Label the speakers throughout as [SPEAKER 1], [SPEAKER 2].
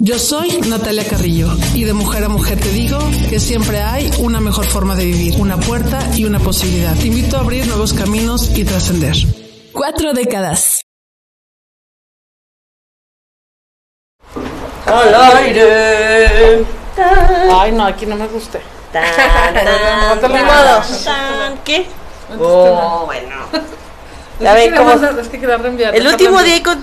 [SPEAKER 1] Yo soy Natalia Carrillo, y de mujer a mujer te digo que siempre hay una mejor forma de vivir, una puerta y una posibilidad. Te invito a abrir nuevos caminos y trascender.
[SPEAKER 2] Cuatro décadas.
[SPEAKER 3] al aire.
[SPEAKER 1] Ay, no, aquí no me guste.
[SPEAKER 3] Tan, tan. Tan, ¿Qué? Oh, bueno. Ya ven cómo.
[SPEAKER 1] Es que reenviar.
[SPEAKER 3] El último día con,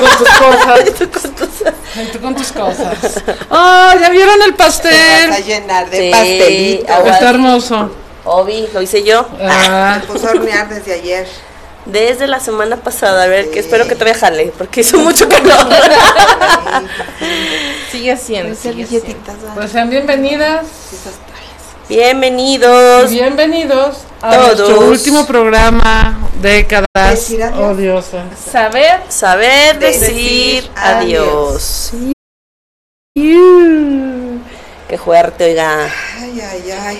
[SPEAKER 1] con tus cosas.
[SPEAKER 3] con tus.
[SPEAKER 1] Ay, tú con tus cosas. ¡Oh, ya vieron el pastel!
[SPEAKER 4] Vas a llenar de
[SPEAKER 3] Sí,
[SPEAKER 4] pastelito.
[SPEAKER 1] Está hermoso.
[SPEAKER 3] Obi, lo hice yo.
[SPEAKER 1] Ah,
[SPEAKER 4] Se puso a hornear desde ayer.
[SPEAKER 3] Desde la semana pasada. A ver, que espero que todavía jale, porque hizo mucho calor.
[SPEAKER 5] Sigue haciendo. Sigue haciendo.
[SPEAKER 1] pues sean bienvenidas.
[SPEAKER 3] Bienvenidos.
[SPEAKER 1] Bienvenidos a
[SPEAKER 3] Todos.
[SPEAKER 1] nuestro último programa décadas
[SPEAKER 4] Decir adiós.
[SPEAKER 1] odiosas.
[SPEAKER 5] Saber
[SPEAKER 3] Saber
[SPEAKER 4] Decir
[SPEAKER 3] decir adiós. Qué fuerte, oiga.
[SPEAKER 4] Ay, ay, ay.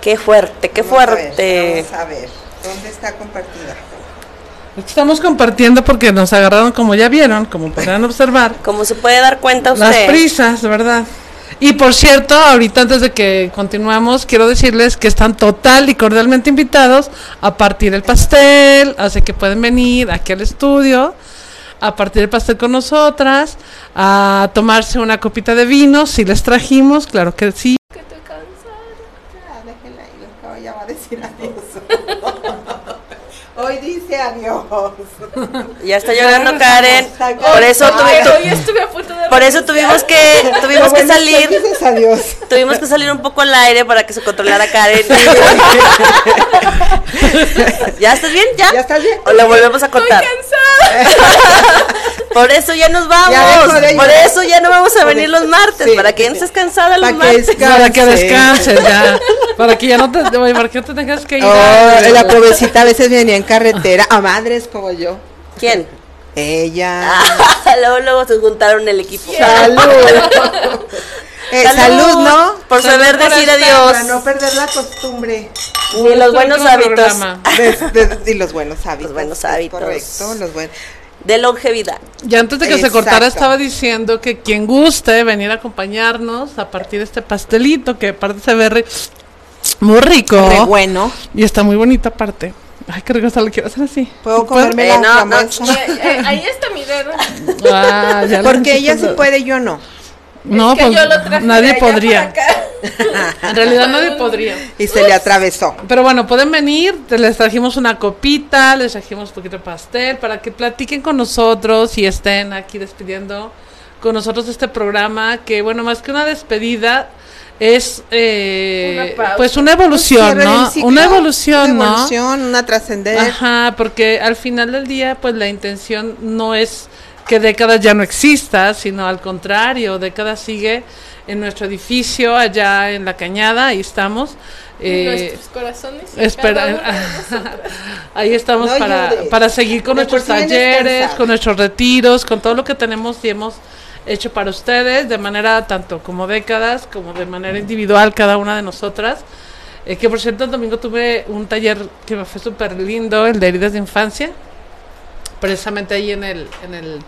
[SPEAKER 3] Qué fuerte, qué
[SPEAKER 4] Vamos a ver,
[SPEAKER 3] fuerte.
[SPEAKER 4] Vamos a ver, ¿dónde está compartida?
[SPEAKER 1] Estamos compartiendo porque nos agarraron, como ya vieron, como podrán observar,
[SPEAKER 3] Como se puede dar cuenta usted.
[SPEAKER 1] las prisas, ¿verdad? Y por cierto, ahorita antes de que continuemos, quiero decirles que están total y cordialmente invitados a partir el pastel, así que pueden venir aquí al estudio a partir el pastel con nosotras, a tomarse una copita de vino, si les trajimos, claro que sí.
[SPEAKER 4] Ah, déjela ahí, luego ya va a decir adiós. Hoy dice adiós.
[SPEAKER 3] Ya está llorando Karen. Por eso, tuvi- tu-
[SPEAKER 5] Hoy estuve a punto de
[SPEAKER 3] por eso tuvimos que tuvimos que salir,
[SPEAKER 4] Dices adiós.
[SPEAKER 3] tuvimos que salir un poco al aire para que se controlara Karen. ¿Ya estás bien? ¿Ya?
[SPEAKER 4] ¿Ya estás bien?
[SPEAKER 3] ¿O lo volvemos a contar? Por eso ya nos vamos.
[SPEAKER 4] Ya dejo de
[SPEAKER 3] Por eso ya no vamos a venir los martes.
[SPEAKER 4] Sí,
[SPEAKER 3] para que ya no estés cansada los martes.
[SPEAKER 4] descanse.
[SPEAKER 1] Para que descanses ya, para que ya no te, para que no te tengas que ir.
[SPEAKER 4] Oh,
[SPEAKER 1] a-
[SPEAKER 4] la pobrecita a veces venía en carretera a madres como yo.
[SPEAKER 3] ¿Quién?
[SPEAKER 4] Ella.
[SPEAKER 3] Ah, luego, luego se juntaron el equipo.
[SPEAKER 4] Salud. Eh, salud, ¿no?
[SPEAKER 3] Por
[SPEAKER 1] Salud
[SPEAKER 3] saber
[SPEAKER 1] por
[SPEAKER 3] decir adiós.
[SPEAKER 4] Para no perder la costumbre.
[SPEAKER 3] Y los buenos hábitos.
[SPEAKER 1] programa.
[SPEAKER 4] De, de- y los buenos hábitos.
[SPEAKER 3] Los buenos hábitos.
[SPEAKER 4] Correcto, los buenos.
[SPEAKER 3] De longevidad.
[SPEAKER 1] Y antes de que se cortara estaba diciendo que quien guste venir a acompañarnos a partir de este pastelito que aparte se ve re- muy rico
[SPEAKER 4] Re bueno.
[SPEAKER 1] y está muy bonita aparte. Ay, qué rico está, lo quiero hacer así.
[SPEAKER 4] Puedo comerme
[SPEAKER 3] Eh,
[SPEAKER 4] la
[SPEAKER 3] no?
[SPEAKER 5] Eh, eh, Ahí está mi dedo.
[SPEAKER 1] Ah, ya
[SPEAKER 4] Porque ella sí puede, yo no.
[SPEAKER 1] No,
[SPEAKER 5] Es que
[SPEAKER 1] pues
[SPEAKER 5] yo lo
[SPEAKER 1] nadie podría. En realidad nadie podría.
[SPEAKER 4] Y se le atravesó.
[SPEAKER 1] Pero bueno, pueden venir, les trajimos una copita, les trajimos un poquito de pastel para que platiquen con nosotros y estén aquí despidiendo con nosotros este programa que bueno, más que una despedida es eh,
[SPEAKER 5] Una
[SPEAKER 1] pues una evolución, ¿no? Una evolución,
[SPEAKER 4] Una
[SPEAKER 1] ¿no?
[SPEAKER 4] evolución, una trascender.
[SPEAKER 1] Ajá, porque al final del día, pues la intención no es que décadas ya no exista, sino al contrario, décadas sigue en nuestro edificio allá en la cañada, ahí estamos. eh,
[SPEAKER 5] Nuestros corazones.
[SPEAKER 1] espera, ahí estamos
[SPEAKER 4] No
[SPEAKER 1] para, para seguir con nuestros talleres, con nuestros retiros, con todo lo que tenemos y hemos hecho para ustedes, de manera tanto como décadas, como de manera individual cada una de nosotras. Eh, que por cierto, el domingo tuve un taller que me fue súper lindo, el de heridas de infancia, precisamente ahí en el, en el,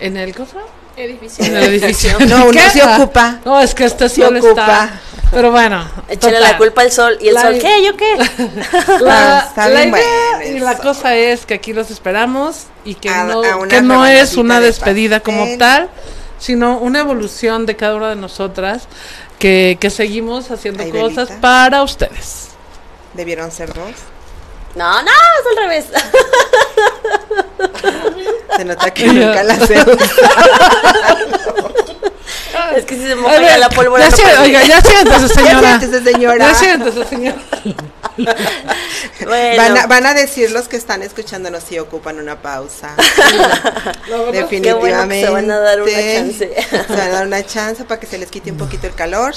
[SPEAKER 1] en el, ¿cómo?
[SPEAKER 5] Edificio.
[SPEAKER 1] En el edificio.
[SPEAKER 4] No, uno se ocupa.
[SPEAKER 1] No, es que este
[SPEAKER 4] Se
[SPEAKER 1] sol está. Pero bueno.
[SPEAKER 3] Échale la culpa al sol. ¿Y el
[SPEAKER 1] La-
[SPEAKER 3] sol qué? ¿Yo qué?
[SPEAKER 1] La, la
[SPEAKER 4] bien
[SPEAKER 1] idea
[SPEAKER 4] bueno
[SPEAKER 1] y la cosa es que aquí los esperamos y que
[SPEAKER 4] A-
[SPEAKER 1] no,
[SPEAKER 4] a una
[SPEAKER 1] que no es una
[SPEAKER 4] de
[SPEAKER 1] despedida como tal, sino una evolución de cada una de nosotras que, que seguimos haciendo
[SPEAKER 4] Ay,
[SPEAKER 1] cosas para ustedes.
[SPEAKER 4] Debieron ser dos.
[SPEAKER 3] No, no, es al revés.
[SPEAKER 4] Se nota que nunca la sé.
[SPEAKER 3] Es que si se moja ya
[SPEAKER 1] ver,
[SPEAKER 3] la pólvora.
[SPEAKER 1] ya
[SPEAKER 3] no
[SPEAKER 1] oiga, ya siéntese, señora.
[SPEAKER 4] siéntese, señora.
[SPEAKER 1] Ya siéntese, señora.
[SPEAKER 3] Bueno,
[SPEAKER 4] Van, a, van a decir los que están escuchándonos si ocupan una pausa. Definitivamente.
[SPEAKER 3] Qué bueno que se van a dar una chance.
[SPEAKER 4] Se van a dar una chance para que se les quite un poquito el calor.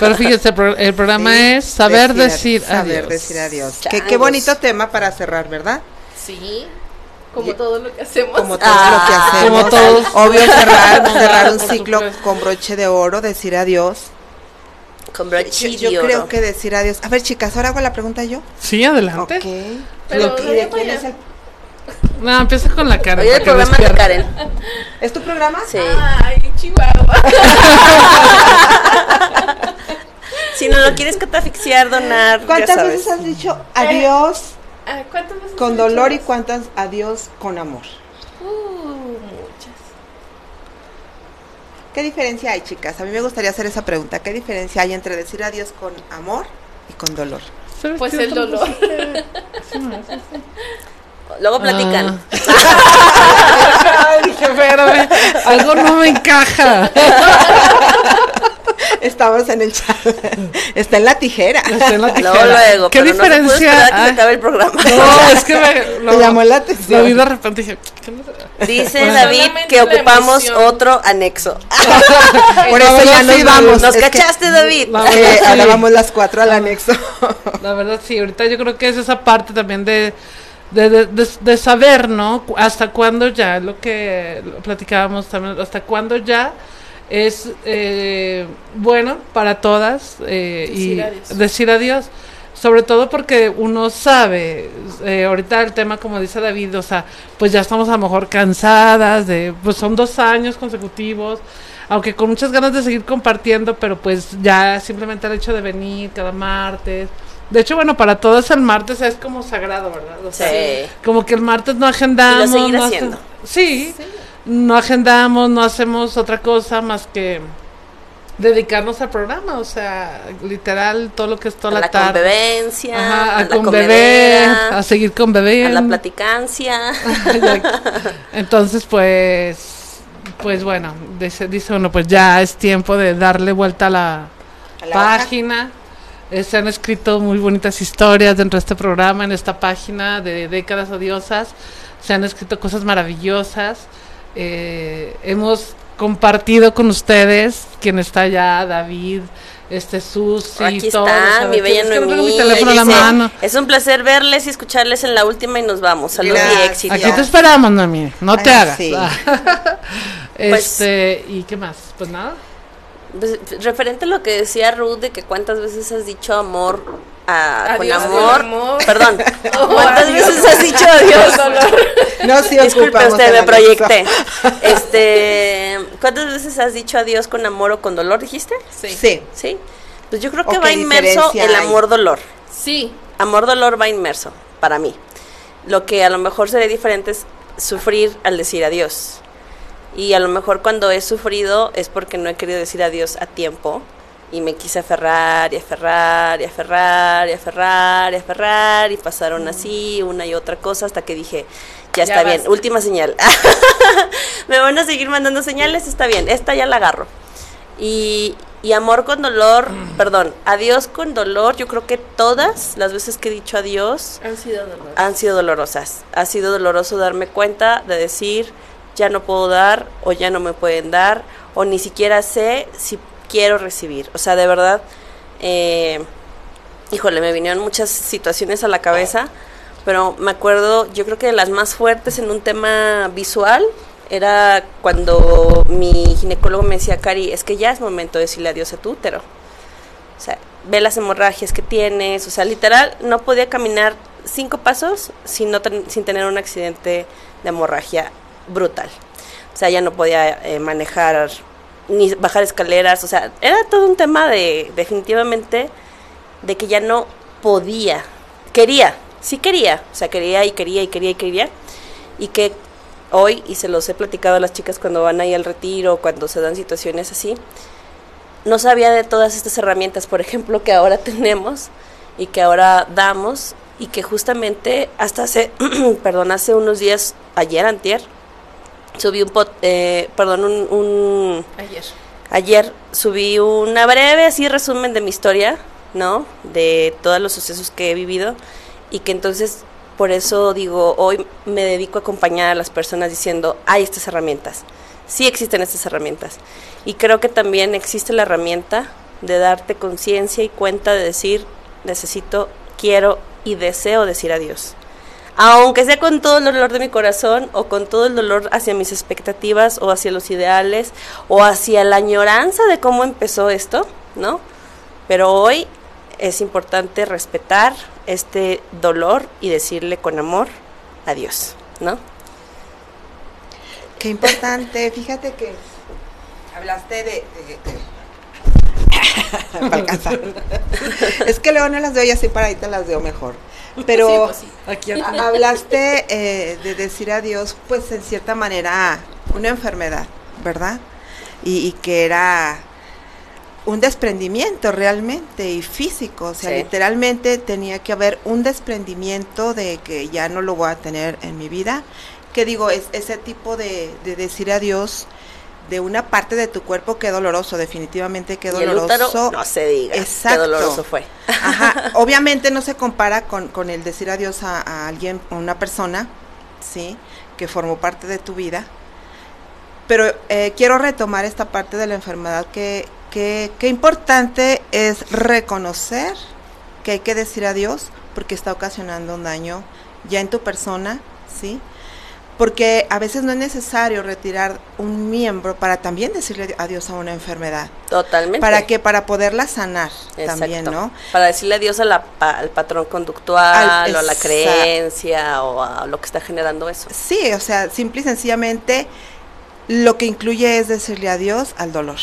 [SPEAKER 1] Pero fíjese, el pro- el programa
[SPEAKER 4] Sí,
[SPEAKER 1] es saber decir,
[SPEAKER 4] Saber
[SPEAKER 1] adiós.
[SPEAKER 4] decir adiós. Qué, qué bonito tema para cerrar, ¿verdad?
[SPEAKER 5] Sí. Como todo lo que hacemos.
[SPEAKER 4] Como todo
[SPEAKER 3] Ah,
[SPEAKER 4] lo que hacemos.
[SPEAKER 1] como todos.
[SPEAKER 4] Obvio cerrar, cerrar un ciclo con broche de oro, decir adiós.
[SPEAKER 3] con
[SPEAKER 4] Yo,
[SPEAKER 3] broche
[SPEAKER 4] yo
[SPEAKER 3] de oro.
[SPEAKER 4] creo que decir adiós. A ver, chicas, ahora hago la pregunta yo.
[SPEAKER 1] Sí, adelante.
[SPEAKER 4] Ok.
[SPEAKER 5] Pero
[SPEAKER 4] ¿Y
[SPEAKER 5] no
[SPEAKER 4] de quién es el
[SPEAKER 1] No, empieza con la cara.
[SPEAKER 3] Oye, el programa de. Karen.
[SPEAKER 4] ¿Es tu programa?
[SPEAKER 3] Sí.
[SPEAKER 5] Ay, Chihuahua.
[SPEAKER 3] Si no lo quieres catafixiar, donar, ya
[SPEAKER 4] ¿Cuántas
[SPEAKER 3] sabes.
[SPEAKER 4] veces has dicho adiós
[SPEAKER 5] Ah, ¿Cuántas veces
[SPEAKER 4] con dolor y cuántas adiós con amor?
[SPEAKER 5] Uh, muchas.
[SPEAKER 4] ¿Qué diferencia hay, chicas? A mí me gustaría hacer esa pregunta. ¿Qué diferencia hay entre decir adiós con amor y con dolor?
[SPEAKER 1] ¿Sabes
[SPEAKER 5] Pues el dolor.
[SPEAKER 3] Luego platican.
[SPEAKER 1] Ay, dije, espérame, algo no me encaja.
[SPEAKER 4] Estamos en el chat. Está en la tijera.
[SPEAKER 1] Está en la
[SPEAKER 3] Luego,
[SPEAKER 1] tijera.
[SPEAKER 3] luego.
[SPEAKER 1] ¿Qué
[SPEAKER 3] pero No se puede
[SPEAKER 1] diferencia
[SPEAKER 3] esperar a que se
[SPEAKER 1] hay?
[SPEAKER 3] acabe el programa.
[SPEAKER 1] No, es que me
[SPEAKER 4] Te llamó la
[SPEAKER 1] Lo
[SPEAKER 4] atención.
[SPEAKER 1] vi de repente y dije, ¿qué?
[SPEAKER 3] Dice
[SPEAKER 1] Bueno.
[SPEAKER 3] David que ocupamos otro anexo.
[SPEAKER 4] Por eso ya nos
[SPEAKER 1] sí,
[SPEAKER 4] vamos.
[SPEAKER 3] ¿Nos
[SPEAKER 4] Es que,
[SPEAKER 3] cachaste, David?
[SPEAKER 4] Eh,
[SPEAKER 1] verdad,
[SPEAKER 4] ahora vamos las cuatro al anexo.
[SPEAKER 1] La verdad sí, ahorita yo creo que es esa parte también de, de, de, saber, ¿no? Hasta cuándo ya, lo que platicábamos también, hasta cuándo ya es eh, bueno para todas eh, y
[SPEAKER 5] Decir adiós.
[SPEAKER 1] decir adiós. Sobre todo porque uno sabe, eh, ahorita el tema como dice David, o sea, pues ya estamos a lo mejor cansadas de, pues son dos años consecutivos, aunque con muchas ganas de seguir compartiendo, pero pues ya simplemente el hecho de venir cada martes. De hecho, bueno, para todas el martes es como sagrado, ¿verdad? O sea,
[SPEAKER 3] Sí.
[SPEAKER 1] como que el martes no agendamos.
[SPEAKER 3] Y lo
[SPEAKER 1] no
[SPEAKER 3] haciendo.
[SPEAKER 1] sí, no agendamos, no hacemos otra cosa más que dedicarnos al programa, o sea, literal, todo lo que es toda
[SPEAKER 3] a
[SPEAKER 1] la,
[SPEAKER 3] la
[SPEAKER 1] tarde.
[SPEAKER 3] convivencia,
[SPEAKER 1] Ajá,
[SPEAKER 3] a,
[SPEAKER 1] a
[SPEAKER 3] la
[SPEAKER 1] con beber,
[SPEAKER 3] comedera,
[SPEAKER 1] a seguir con beber.
[SPEAKER 3] a la platicancia.
[SPEAKER 1] Entonces, pues, pues bueno, dice, dice uno, pues ya es tiempo de darle vuelta a la,
[SPEAKER 4] A la hoja.
[SPEAKER 1] Eh, se han escrito muy bonitas historias dentro de este programa, en esta página de décadas odiosas. Se han escrito cosas maravillosas. Eh, hemos compartido con ustedes, quien está allá, David, este Susi,
[SPEAKER 3] Aquí
[SPEAKER 1] todos,
[SPEAKER 3] está mi bella Noemí.
[SPEAKER 1] teléfono a la
[SPEAKER 3] Dice,
[SPEAKER 1] mano.
[SPEAKER 3] Es un placer verles y escucharles en la última y nos vamos. Salud y éxito.
[SPEAKER 1] Aquí te esperamos, Noemí, no te
[SPEAKER 4] Ay,
[SPEAKER 1] hagas.
[SPEAKER 4] sí.
[SPEAKER 1] este, ¿y qué más? Pues nada.
[SPEAKER 3] Pues, referente a lo que decía Ruth de que cuántas veces has dicho amor a- con
[SPEAKER 5] Adiós,
[SPEAKER 3] amor.
[SPEAKER 5] con amor.
[SPEAKER 3] Perdón.
[SPEAKER 5] Oh,
[SPEAKER 3] ¿Cuántas
[SPEAKER 5] adiós.
[SPEAKER 3] veces has dicho adiós?
[SPEAKER 4] No, sí
[SPEAKER 3] Disculpe usted, me proyecté. Este, ¿cuántas veces has dicho adiós con amor o con dolor, dijiste?
[SPEAKER 5] Sí.
[SPEAKER 4] Sí.
[SPEAKER 3] Sí. Pues yo creo
[SPEAKER 4] ¿O
[SPEAKER 3] que va inmerso el
[SPEAKER 4] hay?
[SPEAKER 3] amor-dolor.
[SPEAKER 5] Sí.
[SPEAKER 3] Amor-dolor va inmerso, para mí. Lo que a lo mejor sería diferente es sufrir al decir adiós. Y a lo mejor cuando he sufrido es porque no he querido decir adiós a tiempo. Y me quise aferrar y aferrar y aferrar y aferrar y aferrar. Y pasaron así una y otra cosa hasta que dije, ya,
[SPEAKER 5] Ya
[SPEAKER 3] está bien, última señal. me van a seguir mandando señales, está bien, esta ya la agarro. Y, y amor con dolor, perdón, adiós con dolor, yo creo que todas las veces que he dicho adiós
[SPEAKER 5] Han sido dolor.
[SPEAKER 3] han sido dolorosas. Ha sido doloroso darme cuenta de decir, ya no puedo dar, o ya no me pueden dar, o ni siquiera sé si quiero recibir. O sea, de verdad, eh, híjole, me vinieron muchas situaciones a la cabeza, pero me acuerdo, yo creo que de las más fuertes en un tema visual era cuando mi ginecólogo me decía, Cari, es que ya es momento de decirle adiós a tu útero. O sea, ve las hemorragias que tienes. O sea, literal, no podía caminar cinco pasos sin, no ten- sin tener un accidente de hemorragia brutal. O sea, ya no podía eh, manejar ni bajar escaleras. O sea, era todo un tema de, definitivamente, de que ya no podía. Quería, sí quería. O sea, quería y quería y quería y quería. Y que hoy, y se los he platicado a las chicas cuando van ahí al retiro, cuando se dan situaciones así, no sabía de todas estas herramientas, por ejemplo, que ahora tenemos y que ahora damos y que justamente hasta hace, perdón, hace unos días, ayer, antier, subí un, pot, eh, perdón, un, un,
[SPEAKER 5] Ayer.
[SPEAKER 3] ayer subí una breve así resumen de mi historia, ¿no? De todos los sucesos que he vivido y que entonces por eso digo, hoy me dedico a acompañar a las personas diciendo, hay estas herramientas, sí existen estas herramientas. Y creo que también existe la herramienta de darte conciencia y cuenta de decir, necesito, quiero y deseo decir adiós. Aunque sea con todo el dolor de mi corazón o con todo el dolor hacia mis expectativas o hacia los ideales o hacia la añoranza de cómo empezó esto, ¿no? Pero hoy es importante respetar este dolor y decirle con amor adiós, ¿no?
[SPEAKER 4] Qué importante, fíjate que hablaste de... es que luego no las veo y así para ahí te las veo mejor. Pero
[SPEAKER 5] Sí, pues sí.
[SPEAKER 1] Aquí
[SPEAKER 4] ha- hablaste eh, de decir adiós, pues en cierta manera, una enfermedad, ¿verdad? Y, y que era un desprendimiento realmente y físico, o sea,
[SPEAKER 3] Sí.
[SPEAKER 4] literalmente tenía que haber un desprendimiento de que ya no lo voy a tener en mi vida, que digo, es ese tipo de, de decir adiós de una parte de tu cuerpo que doloroso, definitivamente
[SPEAKER 3] Y el
[SPEAKER 4] doloroso.
[SPEAKER 3] útero, no se diga,
[SPEAKER 4] Exacto.
[SPEAKER 3] qué doloroso fue.
[SPEAKER 4] Ajá, obviamente no se compara con, con el decir adiós a, a alguien, a una persona, ¿sí? Que formó parte de tu vida. Pero eh, quiero retomar esta parte de la enfermedad que, que, que importante es reconocer que hay que decir adiós porque está ocasionando un daño ya en tu persona, ¿sí? Porque a veces no es necesario retirar un miembro para también decirle adiós a una enfermedad.
[SPEAKER 3] Totalmente.
[SPEAKER 4] ¿Para qué? Para poderla sanar
[SPEAKER 3] Exacto.
[SPEAKER 4] también, ¿no?
[SPEAKER 3] Para decirle adiós a la pa- al patrón conductual
[SPEAKER 4] Al-
[SPEAKER 3] o a la creencia o a lo que está generando eso.
[SPEAKER 4] Sí, o sea, simple y sencillamente lo que incluye es decirle adiós al dolor,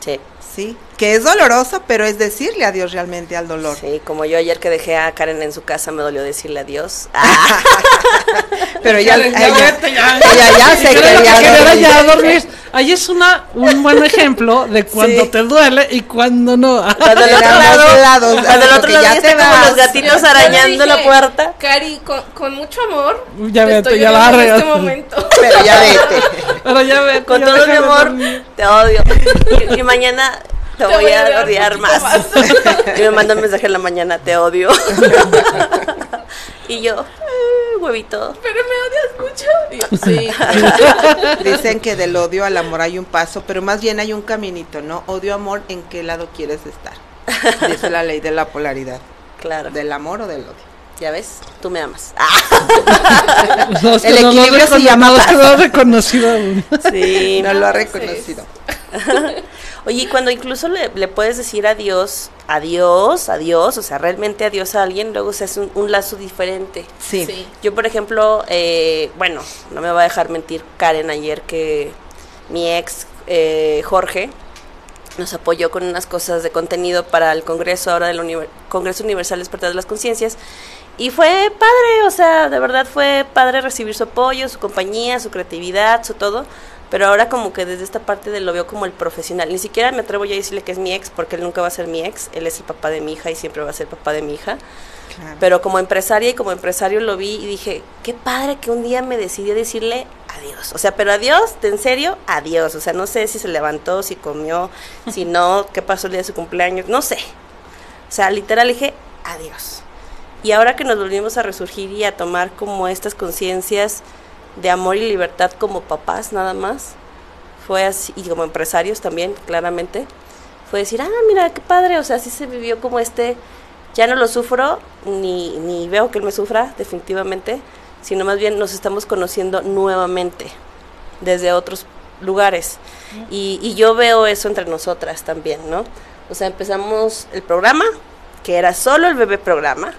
[SPEAKER 3] Sí.
[SPEAKER 4] ¿Sí? Que es doloroso, pero es decirle adiós realmente al dolor.
[SPEAKER 3] Sí, como yo ayer que dejé a Karen en su casa me dolió decirle adiós. Ah,
[SPEAKER 4] Pero ella,
[SPEAKER 1] Ya,
[SPEAKER 4] ella,
[SPEAKER 1] vete, ya.
[SPEAKER 4] ella ya se quería
[SPEAKER 1] ya dormir. Ahí es una, un buen ejemplo de cuando
[SPEAKER 4] Sí.
[SPEAKER 1] te duele y cuando no.
[SPEAKER 3] cuando del
[SPEAKER 4] De
[SPEAKER 3] otro lado,
[SPEAKER 4] lados,
[SPEAKER 3] cuando del otro
[SPEAKER 4] porque
[SPEAKER 3] lado
[SPEAKER 4] ya
[SPEAKER 3] ya
[SPEAKER 4] te
[SPEAKER 3] como los gatitos arañando la
[SPEAKER 5] dije,
[SPEAKER 3] puerta.
[SPEAKER 5] Cari, con, con mucho amor.
[SPEAKER 1] Ya
[SPEAKER 5] te
[SPEAKER 1] vete,
[SPEAKER 5] estoy
[SPEAKER 1] ya la
[SPEAKER 5] en este momento.
[SPEAKER 4] Pero ya vete.
[SPEAKER 1] Pero ya vete,
[SPEAKER 3] Con
[SPEAKER 1] ya
[SPEAKER 3] todo mi amor,
[SPEAKER 1] dormir.
[SPEAKER 3] te odio. Y, y mañana te, voy, a odiar más.
[SPEAKER 5] poquito
[SPEAKER 3] y me manda un mensaje en la mañana, te odio. y yo, "Eh, huevito.
[SPEAKER 5] Pero me odias mucho. Y yo, sí.
[SPEAKER 4] Dicen que del odio al amor hay un paso, pero más bien hay un caminito, ¿no? Odio, amor, ¿en qué lado quieres estar? Dice la ley de la polaridad.
[SPEAKER 3] Claro,
[SPEAKER 4] ¿Del amor o del odio?
[SPEAKER 3] ya ves, tú me amas. Ah,
[SPEAKER 1] No, es que
[SPEAKER 4] El
[SPEAKER 1] no lo
[SPEAKER 4] equilibrio se
[SPEAKER 1] recono-
[SPEAKER 4] llama
[SPEAKER 1] no, no lo he reconocido aún.
[SPEAKER 3] sí.
[SPEAKER 4] No lo ha reconocido.
[SPEAKER 3] Oye, y cuando incluso le, le puedes decir adiós, adiós, adiós, o sea, realmente adiós a alguien, luego se hace un, un lazo diferente.
[SPEAKER 4] Sí.
[SPEAKER 5] Sí.
[SPEAKER 3] Yo, por ejemplo, eh, bueno, no me va a dejar mentir Karen ayer que mi ex eh, Jorge nos apoyó con unas cosas de contenido para el Congreso ahora del Univer- Congreso Universal Despertar de las Conciencias. Y fue padre, o sea, de verdad fue padre recibir su apoyo, su compañía, su creatividad, su todo. Pero ahora como que desde esta parte de lo veo como el profesional. Ni siquiera me atrevo ya a decirle que es mi ex, porque él nunca va a ser mi ex. Él es el papá de mi hija y siempre va a ser papá de mi hija.
[SPEAKER 4] Claro.
[SPEAKER 3] Pero como empresaria y como empresario lo vi y dije, qué padre que un día me decidí a decirle adiós. O sea, pero adiós, de en serio, adiós. O sea, no sé si se levantó, si comió, si no, qué pasó el día de su cumpleaños, no sé. O sea, literal dije, adiós. Y ahora que nos volvimos a resurgir y a tomar como estas conciencias de amor y libertad como papás nada más, fue así, y como empresarios también, claramente, fue decir, ah, mira, qué padre, o sea, así se vivió como este, ya no lo sufro, ni, ni veo que él me sufra, definitivamente, sino más bien nos estamos conociendo nuevamente, desde otros lugares. Y, y yo veo eso entre nosotras también, ¿no? O sea, empezamos el programa, que era solo el bebé programa,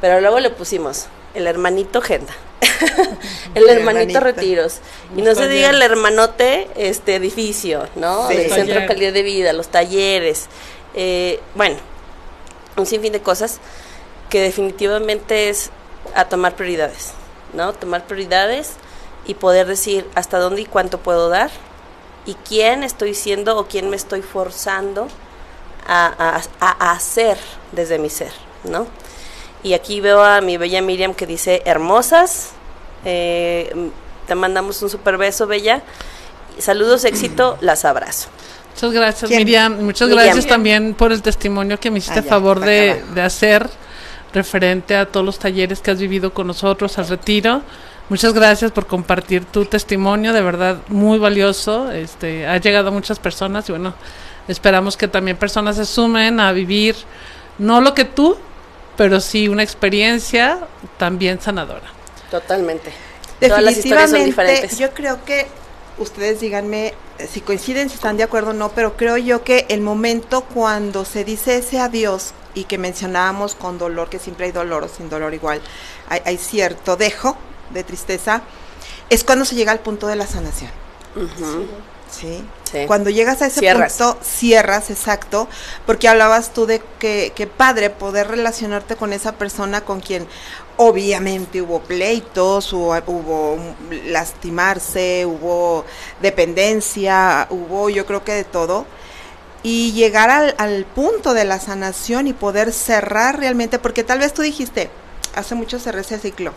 [SPEAKER 3] pero luego le pusimos el hermanito agenda, el
[SPEAKER 4] El
[SPEAKER 3] hermanito retiros, y no se diga el hermanote este edificio, ¿no?
[SPEAKER 4] Sí.
[SPEAKER 3] Del centro de calidad de vida, los talleres, eh, bueno, un sinfín de cosas que definitivamente es a tomar prioridades, ¿no? Tomar prioridades y poder decir hasta dónde y cuánto puedo dar y quién estoy siendo o quién me estoy forzando a, a- a hacer desde mi ser, ¿no? Y aquí veo a mi bella Miriam que dice hermosas. Eh, te mandamos un super beso, bella. Saludos, éxito, las abrazo.
[SPEAKER 1] Muchas gracias,
[SPEAKER 4] ¿Quién?
[SPEAKER 1] Miriam. Muchas
[SPEAKER 3] Miriam.
[SPEAKER 1] gracias también por el testimonio que me hiciste
[SPEAKER 4] Ah, ya,
[SPEAKER 1] favor de, de hacer referente a todos los talleres que has vivido con nosotros al retiro. Muchas gracias por compartir tu testimonio, de verdad muy valioso. Este, ha llegado a muchas personas y bueno, esperamos que también personas se sumen a vivir no lo que tú, pero sí una experiencia también sanadora.
[SPEAKER 3] Totalmente. Todas las historias son
[SPEAKER 4] Definitivamente,
[SPEAKER 3] diferentes.
[SPEAKER 4] yo creo que ustedes díganme eh, si coinciden, si están de acuerdo o no, pero creo yo que el momento cuando se dice ese adiós y que mencionábamos con dolor, que siempre hay dolor o sin dolor igual, hay, hay cierto dejo de tristeza, es cuando se llega al punto de la sanación. Sí. Cuando llegas a ese
[SPEAKER 3] Cierras.
[SPEAKER 4] punto, cierras, exacto, porque hablabas tú de que, que padre poder relacionarte con esa persona con quien obviamente hubo pleitos, hubo, hubo lastimarse, hubo dependencia, hubo yo creo que de todo. Y llegar al, al punto de la sanación y poder cerrar realmente, porque tal vez tú dijiste, hace mucho cerré ese ciclo,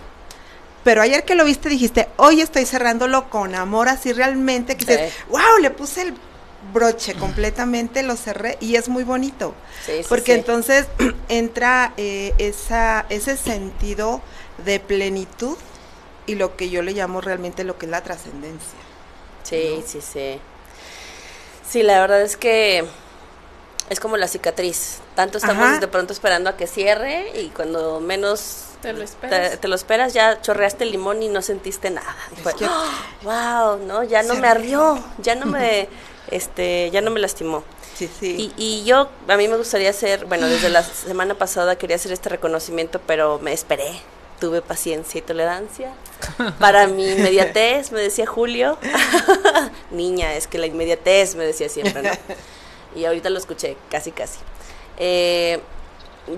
[SPEAKER 4] pero ayer que lo viste dijiste, hoy estoy cerrándolo con amor, así realmente, que
[SPEAKER 3] Sí.
[SPEAKER 4] dices, wow, le puse el broche completamente, lo cerré y es muy bonito.
[SPEAKER 3] Sí, sí,
[SPEAKER 4] porque entonces entra eh, esa, ese sentido de plenitud y lo que yo le llamo realmente lo que es la trascendencia.
[SPEAKER 3] Sí, sí, sí. Sí, la verdad es que es como la cicatriz. Tanto estamos
[SPEAKER 4] Ajá.
[SPEAKER 3] de pronto esperando a que cierre y cuando menos
[SPEAKER 5] Te lo esperas.
[SPEAKER 3] te, te lo esperas ya chorreaste el limón y no sentiste nada. Y fue,
[SPEAKER 4] que-
[SPEAKER 3] wow, no, ya no
[SPEAKER 4] Se
[SPEAKER 3] me ardió, ya no me, este, ya no me lastimó.
[SPEAKER 4] Sí, sí.
[SPEAKER 3] Y, y yo, a mí me gustaría hacer, bueno, desde la semana pasada quería hacer este reconocimiento, pero me esperé. Tuve paciencia y tolerancia. Para mi inmediatez, me decía Julio. Niña, es que la inmediatez, me decía siempre, ¿no? Y ahorita lo escuché, casi, casi. Eh,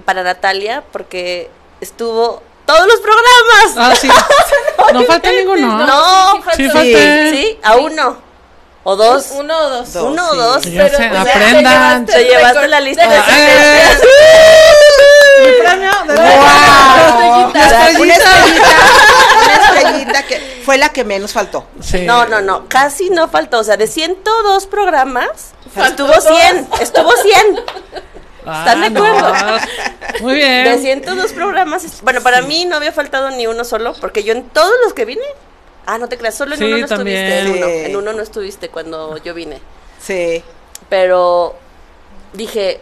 [SPEAKER 3] para Natalia, porque estuvo todos los programas.
[SPEAKER 1] Ah, sí. No falta ninguno.
[SPEAKER 3] No,
[SPEAKER 5] sí,
[SPEAKER 1] Sí, falté.
[SPEAKER 3] Sí, a uno. O dos.
[SPEAKER 5] Uno o dos.
[SPEAKER 4] Dos,
[SPEAKER 3] Uno o dos.
[SPEAKER 5] Pero,
[SPEAKER 1] sé,
[SPEAKER 5] ya
[SPEAKER 1] aprendan.
[SPEAKER 5] te
[SPEAKER 3] Te llevaste la lista
[SPEAKER 5] de
[SPEAKER 1] Ah,
[SPEAKER 3] asistencias.
[SPEAKER 1] ¡Mi premio! de
[SPEAKER 4] ¡Wow!
[SPEAKER 5] Una estrellita.
[SPEAKER 4] Una estrellita, una estrellita que fue la que menos faltó.
[SPEAKER 1] Sí.
[SPEAKER 3] No, no, no, casi no faltó. O sea, de 102 programas,
[SPEAKER 5] Faltó
[SPEAKER 3] estuvo 100. Estuvo 100.
[SPEAKER 1] Ah,
[SPEAKER 3] ¿Están de
[SPEAKER 1] no.
[SPEAKER 3] acuerdo?
[SPEAKER 1] Muy
[SPEAKER 3] De
[SPEAKER 1] bien.
[SPEAKER 3] 102 programas. Bueno, para mí no había faltado ni uno solo, porque yo en todos los que vine. Ah, no te creas, solo en
[SPEAKER 1] Sí,
[SPEAKER 3] uno no
[SPEAKER 1] también.
[SPEAKER 3] estuviste. En uno,
[SPEAKER 4] Sí.
[SPEAKER 3] en uno no estuviste cuando yo vine.
[SPEAKER 4] Sí.
[SPEAKER 3] Pero dije,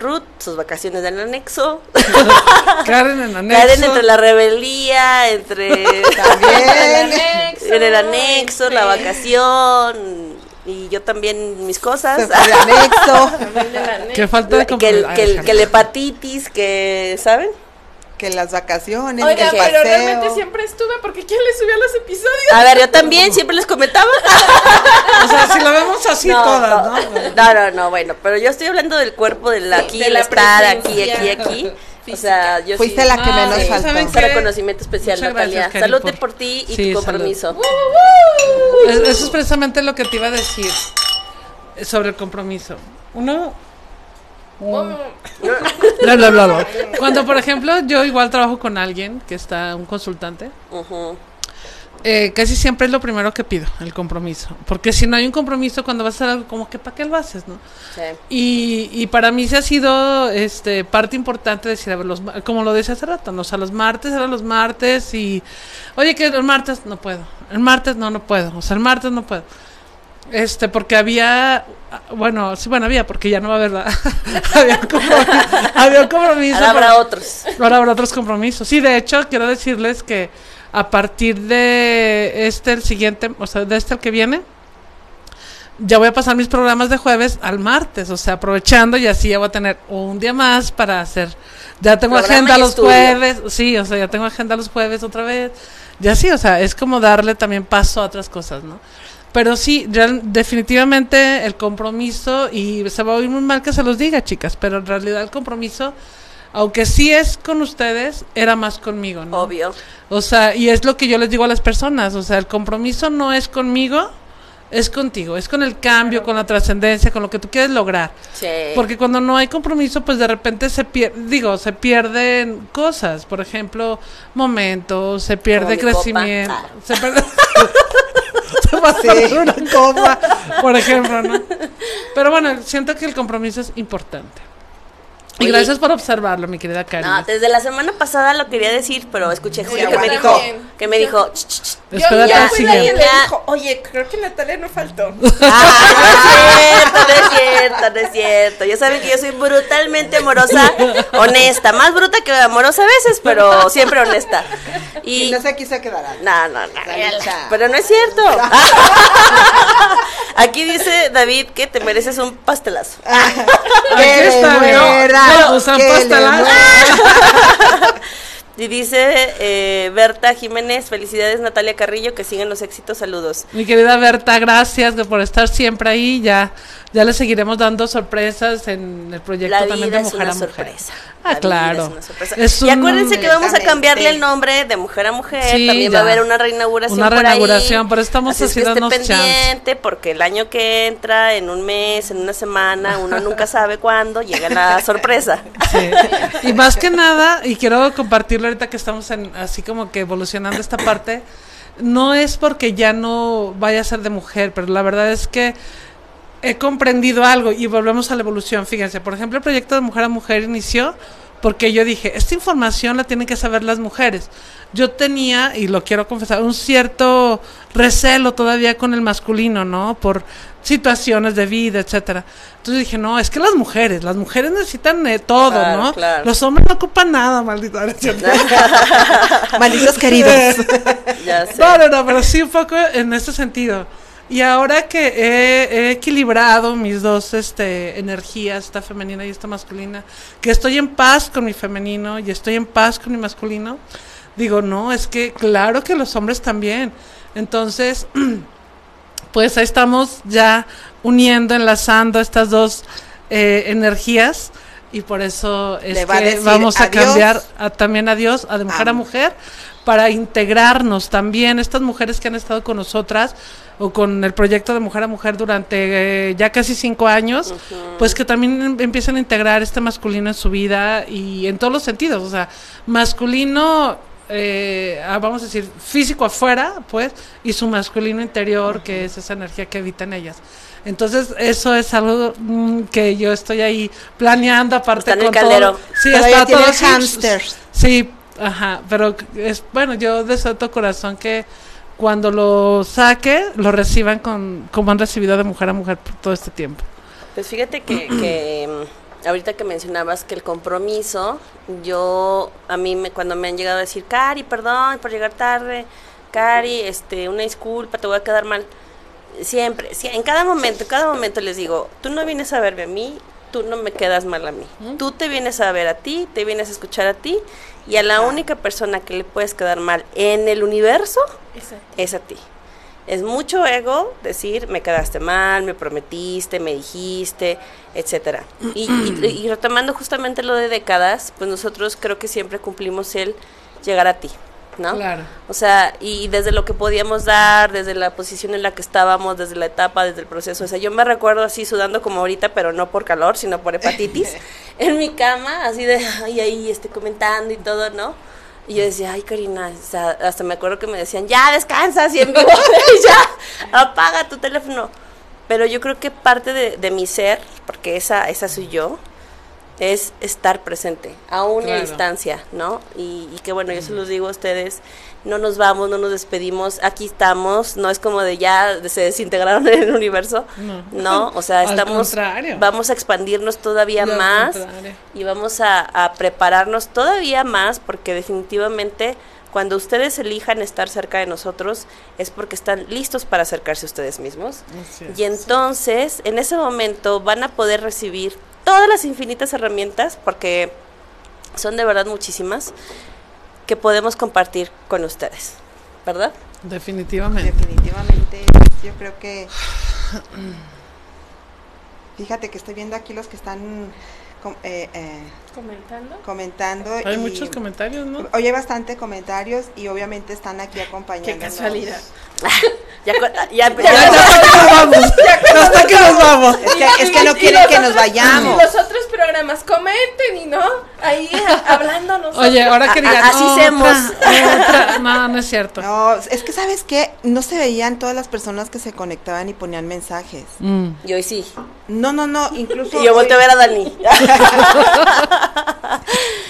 [SPEAKER 3] Ruth, sus vacaciones del anexo.
[SPEAKER 1] Karen en anexo.
[SPEAKER 3] Karen entre la rebeldía, entre.
[SPEAKER 4] También.
[SPEAKER 3] en el anexo, la
[SPEAKER 5] sí.
[SPEAKER 3] vacación. Y yo también mis cosas.
[SPEAKER 4] De anexo.
[SPEAKER 1] Que falta de
[SPEAKER 3] que, el, que, el-
[SPEAKER 1] Ay,
[SPEAKER 3] que la hepatitis, que, ¿saben?
[SPEAKER 4] Que las vacaciones.
[SPEAKER 5] Oiga,
[SPEAKER 4] que el
[SPEAKER 5] pero
[SPEAKER 4] paseo.
[SPEAKER 5] realmente siempre estuve porque ¿quién le subía los episodios?
[SPEAKER 3] A ver, yo también siempre les comentaba.
[SPEAKER 1] O sea, si lo vemos así todas, ¿no?
[SPEAKER 3] no, no, no, bueno, pero yo estoy hablando del cuerpo, del aquí,
[SPEAKER 5] de
[SPEAKER 3] el
[SPEAKER 5] la
[SPEAKER 3] estar aquí,
[SPEAKER 5] presencia
[SPEAKER 3] aquí, O sea, yo
[SPEAKER 4] Fuiste
[SPEAKER 3] sí.
[SPEAKER 4] la que
[SPEAKER 1] No,
[SPEAKER 4] menos
[SPEAKER 1] sí,
[SPEAKER 4] faltó.
[SPEAKER 1] ¿saben
[SPEAKER 3] Ese
[SPEAKER 1] qué?
[SPEAKER 3] reconocimiento especial,
[SPEAKER 1] Muchas
[SPEAKER 3] Natalia.
[SPEAKER 1] gracias,
[SPEAKER 3] Salute
[SPEAKER 1] por-
[SPEAKER 3] por ti y
[SPEAKER 1] Sí,
[SPEAKER 3] tu
[SPEAKER 1] salud.
[SPEAKER 3] compromiso.
[SPEAKER 1] Es- Eso es precisamente lo que te iba a decir sobre el compromiso. Uno. Bla, bla, bla, bla. Cuando, por ejemplo, yo igual trabajo con alguien que está, un consultante,
[SPEAKER 3] Ujú.
[SPEAKER 1] Eh, casi siempre es lo primero que pido, el compromiso. Porque si no hay un compromiso, cuando vas a hacer algo, como que ¿para qué lo haces, no?
[SPEAKER 3] Sí.
[SPEAKER 1] Y, y para mí se ha sido este parte importante decir, a ver, los, como lo decía hace rato, ¿no? o sea, los martes eran los martes y, oye, que el martes no puedo, el martes no, no puedo, o sea, el martes no puedo. Este, porque había, bueno, sí, bueno, había, porque ya no va a haber, había, un compromiso, había un compromiso.
[SPEAKER 3] Ahora habrá
[SPEAKER 1] por-
[SPEAKER 3] otros.
[SPEAKER 1] Ahora habrá otros compromisos. Sí, de hecho, quiero decirles que a partir de este, el siguiente, o sea, de este el que viene, ya voy a pasar mis programas de jueves al martes, o sea, aprovechando y así ya voy a tener un día más para hacer. Ya tengo
[SPEAKER 3] Programa
[SPEAKER 1] agenda los
[SPEAKER 3] estudio.
[SPEAKER 1] jueves, sí, o sea, ya tengo agenda los jueves otra vez. Ya sí, o sea, es como darle también paso a otras cosas, ¿no? Pero sí, definitivamente el compromiso, y se va a oír muy mal que se los diga, chicas, pero en realidad el compromiso, aunque sí es con ustedes, era más conmigo, ¿no?
[SPEAKER 3] Obvio.
[SPEAKER 1] O sea, y es lo que yo les digo a las personas, o sea, el compromiso no es conmigo, es contigo, es con el cambio, con la trascendencia, con lo que tú quieres lograr.
[SPEAKER 3] Sí.
[SPEAKER 1] Porque cuando no hay compromiso, pues de repente se pierde, digo, se pierden cosas, por ejemplo, momentos, se pierde
[SPEAKER 3] Como mi
[SPEAKER 1] crecimiento,
[SPEAKER 3] copa.
[SPEAKER 1] se pierde se va a hacer una copa, por ejemplo, ¿no? Pero bueno, siento que el compromiso es importante. Y
[SPEAKER 3] Oye.
[SPEAKER 1] gracias por observarlo, mi querida Karen.
[SPEAKER 3] No, desde la semana pasada lo quería decir, pero escuché a Julio
[SPEAKER 4] Sí,
[SPEAKER 3] que me dijo, que me dijo,
[SPEAKER 5] yo fui le
[SPEAKER 3] Ya.
[SPEAKER 5] dijo, oye, creo que Natalia no faltó.
[SPEAKER 3] Ah, no es cierto, no es cierto, no es cierto. Ya saben que yo soy brutalmente amorosa, honesta, más bruta que amorosa a veces, pero siempre honesta.
[SPEAKER 4] Y
[SPEAKER 3] Y
[SPEAKER 4] no se quiso quedar. ahí.
[SPEAKER 3] no, no, no. Pero no es cierto. Aquí dice David que te mereces un pastelazo.
[SPEAKER 1] Aquí
[SPEAKER 4] Que le
[SPEAKER 1] está, Bueno, usan pastelazo.
[SPEAKER 4] muera.
[SPEAKER 3] Y dice eh, Berta Jiménez, felicidades Natalia Carrillo, que sigan los éxitos, saludos.
[SPEAKER 1] Mi querida Berta, gracias por estar siempre ahí. Ya, ya le seguiremos dando sorpresas en el proyecto
[SPEAKER 3] La
[SPEAKER 1] también de
[SPEAKER 3] es
[SPEAKER 1] Mujer
[SPEAKER 3] una
[SPEAKER 1] a Mujer.
[SPEAKER 3] sorpresa.
[SPEAKER 1] Ah,
[SPEAKER 3] La
[SPEAKER 1] claro.
[SPEAKER 3] es una sorpresa.
[SPEAKER 1] Es
[SPEAKER 3] y acuérdense que vamos a cambiarle el nombre de mujer a mujer.
[SPEAKER 1] Sí,
[SPEAKER 3] También
[SPEAKER 1] ya.
[SPEAKER 3] va a haber una reinauguración.
[SPEAKER 1] Una
[SPEAKER 3] por ahí.
[SPEAKER 1] reinauguración, por eso estamos
[SPEAKER 3] Así es que
[SPEAKER 1] chance.
[SPEAKER 3] porque el año que entra, en un mes, en una semana, uno nunca sabe cuándo, llega la sorpresa.
[SPEAKER 1] Sí. Y más que nada, y quiero compartirlo ahorita que estamos en, así como que evolucionando esta parte, no es porque ya no vaya a ser de mujer, pero la verdad es que he comprendido algo y volvemos a la evolución. Fíjense, por ejemplo, el proyecto de Mujer a Mujer inició porque yo dije, esta información la tienen que saber las mujeres. Yo tenía, y lo quiero confesar, un cierto recelo todavía con el masculino, ¿no? Por situaciones de vida, etcétera. Entonces dije, no, es que las mujeres, las mujeres necesitan eh, todo,
[SPEAKER 3] Claro,
[SPEAKER 1] ¿no?
[SPEAKER 3] claro.
[SPEAKER 1] Los hombres no ocupan nada, maldito.
[SPEAKER 4] Malditos queridos.
[SPEAKER 3] ya sé.
[SPEAKER 1] No, no, no, pero sí un poco en ese sentido. Y ahora que he, he equilibrado mis dos este, energías, esta femenina y esta masculina, que estoy en paz con mi femenino y estoy en paz con mi masculino, digo, no, es que claro que los hombres también. Entonces, pues ahí estamos ya uniendo, enlazando estas dos eh, energías y por eso es
[SPEAKER 4] va
[SPEAKER 1] que vamos a
[SPEAKER 4] adiós.
[SPEAKER 1] cambiar a- también a Dios, a de mujer a mujer, para integrarnos también, estas mujeres que han estado con nosotras o con el proyecto de mujer a mujer durante eh, ya casi cinco años, pues que también em- empiezan a integrar este masculino en su vida y en todos los sentidos, o sea, masculino, eh, ah, vamos a decir, físico afuera, pues, y su masculino interior, que es esa energía que habita en ellas. Entonces, eso es algo mm, que yo estoy ahí planeando, aparte
[SPEAKER 3] Está en el
[SPEAKER 1] con todo-
[SPEAKER 3] caldero.
[SPEAKER 1] Sí, está todo
[SPEAKER 4] hamsters.
[SPEAKER 1] Sí, ajá, pero es bueno, yo de todo corazón que cuando lo saque, lo reciban con como han recibido de mujer a mujer por todo este tiempo.
[SPEAKER 3] Pues fíjate que, que, mm, ahorita que mencionabas que el compromiso, yo, a mí me, cuando me han llegado a decir, Cari, perdón por llegar tarde, Cari, este, una disculpa, te voy a quedar mal. Siempre, en cada momento, en cada momento les digo, tú no vienes a verme a mí, tú no me quedas mal a mí. Tú te vienes a ver a ti, te vienes a escuchar a ti, y a la única persona que le puedes quedar mal en el universo es a ti. Es mucho ego decir, me quedaste mal, me prometiste, me dijiste, etcétera. Y, y- y retomando justamente lo de décadas, pues nosotros creo que siempre cumplimos el llegar a ti, ¿no?
[SPEAKER 1] Claro.
[SPEAKER 3] O sea, y desde lo que podíamos dar, desde la posición en la que estábamos, desde la etapa, desde el proceso. O sea, yo me recuerdo así sudando como ahorita, pero no por calor, sino por hepatitis, en mi cama, así de, ay, ahí, este, comentando y todo, ¿no? Y yo decía, ay, Karina, o sea, hasta me acuerdo que me decían, ya descansa, así en vivo, ya, apaga tu teléfono. Pero yo creo que parte de, de mi ser, porque esa, esa soy yo, es estar presente, a
[SPEAKER 1] Claro.
[SPEAKER 3] distancia, ¿no? Y, y que bueno, yo se los digo a ustedes, no nos vamos, no nos despedimos, aquí estamos, no es como de ya se desintegraron en el universo,
[SPEAKER 1] No.
[SPEAKER 3] no, o sea, estamos, vamos a expandirnos todavía
[SPEAKER 1] al
[SPEAKER 3] más
[SPEAKER 1] contrario.
[SPEAKER 3] y vamos a, a prepararnos todavía más porque definitivamente cuando ustedes elijan estar cerca de nosotros es porque están listos para acercarse a ustedes mismos. Y entonces, en ese momento van a poder recibir todas las infinitas herramientas, porque son de verdad muchísimas, que podemos compartir con ustedes, ¿verdad?
[SPEAKER 1] Definitivamente.
[SPEAKER 4] Definitivamente, yo creo que. Fíjate que estoy viendo aquí los que están com- eh, eh,
[SPEAKER 5] Comentando.
[SPEAKER 4] comentando.
[SPEAKER 1] Hay
[SPEAKER 4] y
[SPEAKER 1] muchos comentarios, ¿no?
[SPEAKER 4] Oye, bastante comentarios y obviamente están aquí
[SPEAKER 5] Qué
[SPEAKER 4] acompañándonos.
[SPEAKER 5] casualidad.
[SPEAKER 3] Ya, ya,
[SPEAKER 1] Ya, ya hasta que nos vamos. Hasta que nos vamos.
[SPEAKER 4] Es que, es que no quieren que nos vayamos.
[SPEAKER 5] Y los otros programas, comenten y no, ahí hablándonos.
[SPEAKER 1] Oye, ahora que digan,
[SPEAKER 3] así
[SPEAKER 1] otra. No, no es cierto.
[SPEAKER 4] No, es que sabes qué, no se veían todas las personas que se conectaban y ponían mensajes.
[SPEAKER 1] Mm.
[SPEAKER 3] Y hoy sí.
[SPEAKER 4] No, no, no, incluso
[SPEAKER 3] Y yo volteo a ver a Dani.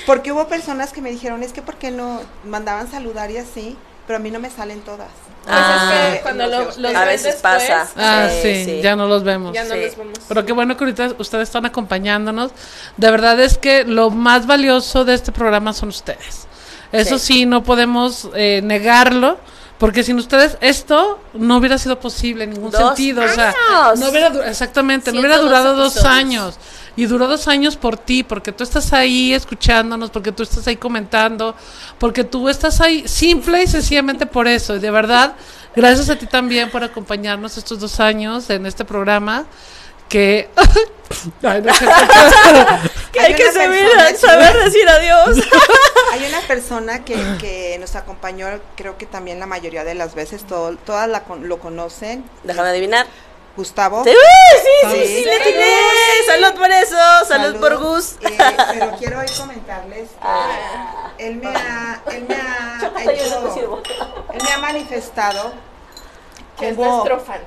[SPEAKER 4] porque hubo personas que me dijeron, es que por qué no mandaban saludar y así, pero a mí no me salen todas.
[SPEAKER 5] Pues
[SPEAKER 3] Ah.
[SPEAKER 5] es que cuando lo- los
[SPEAKER 3] A veces
[SPEAKER 5] después,
[SPEAKER 3] pasa.
[SPEAKER 1] Ah,
[SPEAKER 3] Sí,
[SPEAKER 1] sí,
[SPEAKER 3] sí.
[SPEAKER 1] ya no los vemos.
[SPEAKER 5] Ya no
[SPEAKER 3] Sí.
[SPEAKER 5] los vemos.
[SPEAKER 1] Pero qué bueno que ahorita ustedes están acompañándonos. De verdad es que lo más valioso de este programa son ustedes. Eso sí, no podemos eh, negarlo. Porque sin ustedes esto no hubiera sido posible en ningún
[SPEAKER 3] Dos
[SPEAKER 1] sentido. O sea,
[SPEAKER 3] años.
[SPEAKER 1] no hubiera exactamente, no hubiera
[SPEAKER 5] 102
[SPEAKER 1] durado dos años. Y duró dos años por ti, porque tú estás ahí escuchándonos, porque tú estás ahí comentando, porque tú estás ahí simple y sencillamente por eso. Y de verdad, gracias a ti también por acompañarnos estos dos años en este programa. Que. Ay, no es cierto.
[SPEAKER 3] Que hay que
[SPEAKER 4] una
[SPEAKER 3] saber, decir adiós.
[SPEAKER 4] Hay una persona que, que nos acompañó, creo que también la mayoría de las veces, todo, todas la lo conocen.
[SPEAKER 3] Déjame adivinar.
[SPEAKER 4] Gustavo.
[SPEAKER 3] Sí, sí, sí,
[SPEAKER 4] Sí.
[SPEAKER 3] sí, le atiné. Salud por eso, salud, por Gus.
[SPEAKER 4] Eh, pero quiero hoy comentarles que él me ha, él me ha hecho, él me ha manifestado
[SPEAKER 5] que es nuestro fan.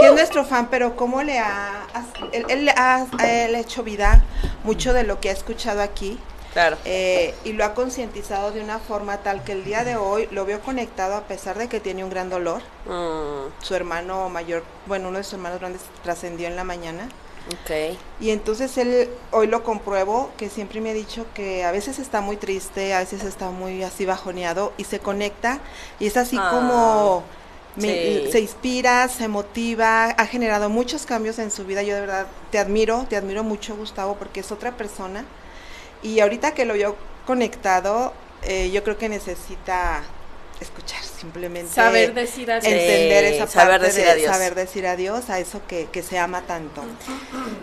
[SPEAKER 4] que es nuestro fan, pero cómo le ha, él, él le ha, a él ha hecho vida mucho de lo que ha escuchado aquí
[SPEAKER 3] Claro.
[SPEAKER 4] eh, y lo ha concientizado de una forma tal que el día de hoy lo veo conectado a pesar de que tiene un gran dolor.
[SPEAKER 3] Mm,
[SPEAKER 4] Su hermano mayor, bueno, uno de sus hermanos grandes trascendió en la mañana.
[SPEAKER 3] ok.
[SPEAKER 4] Y entonces él, hoy lo compruebo, que siempre me ha dicho que a veces está muy triste, a veces está muy así bajoneado y se conecta y es así
[SPEAKER 3] Ah,
[SPEAKER 4] como me-
[SPEAKER 3] sí.
[SPEAKER 4] se inspira, se motiva, ha generado muchos cambios en su vida. Yo de verdad te admiro, te admiro mucho Gustavo porque es otra persona y ahorita que lo veo conectado, eh, yo creo que necesita escuchar simplemente
[SPEAKER 5] Saber decir así.
[SPEAKER 4] entender
[SPEAKER 3] Sí,
[SPEAKER 4] esa
[SPEAKER 3] saber
[SPEAKER 4] parte
[SPEAKER 3] decir
[SPEAKER 4] de
[SPEAKER 3] adiós.
[SPEAKER 4] saber decir adiós a eso que, que se ama tanto.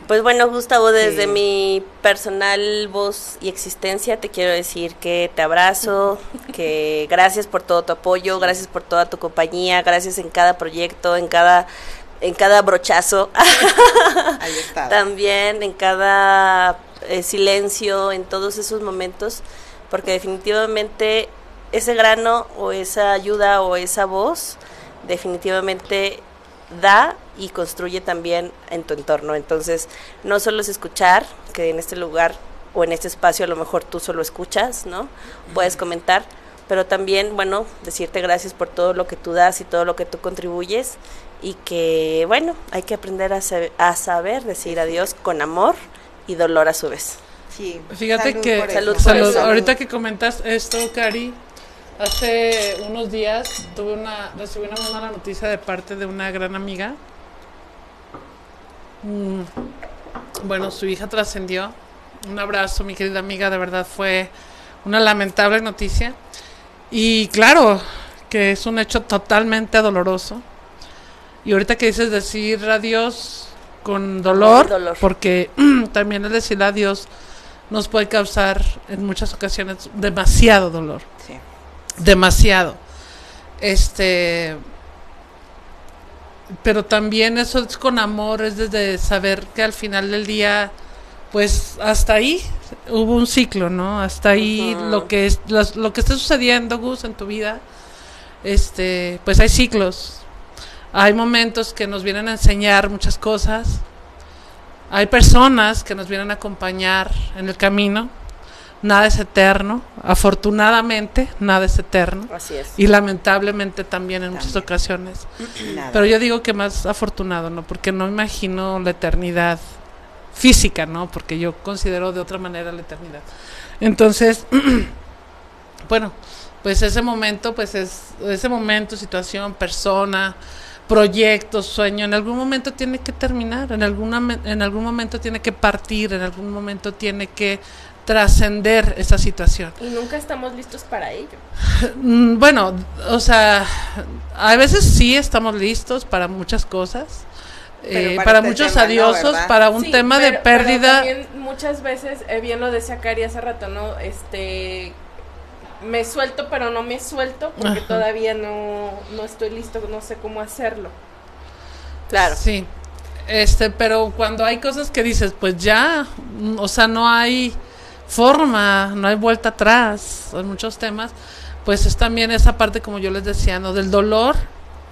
[SPEAKER 3] Pues bueno, Gustavo, desde
[SPEAKER 4] Sí.
[SPEAKER 3] mi personal voz y existencia te quiero decir que te abrazo, que gracias por todo tu apoyo, gracias por toda tu compañía, gracias en cada proyecto, en cada en cada brochazo,
[SPEAKER 4] Ahí está.
[SPEAKER 3] también en cada eh, silencio, en todos esos momentos, porque definitivamente ese grano o esa ayuda o esa voz definitivamente da y construye también en tu entorno. Entonces, no solo es escuchar, que en este lugar o en este espacio a lo mejor tú solo escuchas, ¿no? Puedes comentar, pero también, bueno, decirte gracias por todo lo que tú das y todo lo que tú contribuyes y que, bueno, hay que aprender a, sa- a saber decir adiós con amor y dolor a su vez.
[SPEAKER 4] Sí,
[SPEAKER 1] Fíjate
[SPEAKER 4] salud
[SPEAKER 1] que.
[SPEAKER 3] Salud por
[SPEAKER 1] salud. ahorita que comentas esto, Cari, hace unos días tuve una recibí una muy mala noticia de parte de una gran amiga. Mm, Bueno, su hija trascendió. Un abrazo, mi querida amiga, de verdad fue una lamentable noticia. Y claro, que es un hecho totalmente doloroso. Y ahorita que dices decir adiós con dolor,
[SPEAKER 3] dolor.
[SPEAKER 1] porque también el decir adiós nos puede causar en muchas ocasiones demasiado dolor,
[SPEAKER 4] Sí.
[SPEAKER 1] demasiado. Este, pero también eso es con amor, es desde saber que al final del día, pues hasta ahí hubo un ciclo, ¿no? Hasta ahí lo que es, lo que esté sucediendo, Gus, en tu vida, este, pues hay ciclos. Hay momentos que nos vienen a enseñar muchas cosas. Hay personas que nos vienen a acompañar en el camino. Nada es eterno. Afortunadamente, nada es eterno.
[SPEAKER 3] Así es.
[SPEAKER 1] Y lamentablemente también en muchas ocasiones.
[SPEAKER 4] Nada.
[SPEAKER 1] Pero yo digo que más afortunado, ¿no? Porque no imagino la eternidad física, ¿no? Porque yo considero de otra manera la eternidad. Entonces, bueno, pues ese momento, pues es ese momento, situación, persona, proyecto, sueño, en algún momento tiene que terminar, en alguna me- en algún momento tiene que partir, en algún momento tiene que trascender esa situación.
[SPEAKER 5] Y nunca estamos listos para ello.
[SPEAKER 1] Mm, Bueno, o sea, a veces sí estamos listos para muchas cosas.
[SPEAKER 4] Pero
[SPEAKER 1] eh,
[SPEAKER 4] para
[SPEAKER 1] para
[SPEAKER 4] este
[SPEAKER 1] muchos
[SPEAKER 4] tema
[SPEAKER 1] adiosos, para un
[SPEAKER 5] Sí,
[SPEAKER 1] tema de
[SPEAKER 5] pero
[SPEAKER 1] pérdida.
[SPEAKER 5] también muchas veces, eh, bien lo decía Cari hace rato, ¿no? Este. Me suelto, pero no me suelto porque
[SPEAKER 1] Ajá.
[SPEAKER 5] todavía no, no estoy listo, no sé cómo hacerlo.
[SPEAKER 3] Claro.
[SPEAKER 1] Sí. Este, pero cuando hay cosas que dices, pues ya, mm, o sea, no hay forma, no hay vuelta atrás en muchos temas, pues es también esa parte, como yo les decía, ¿no? Del dolor,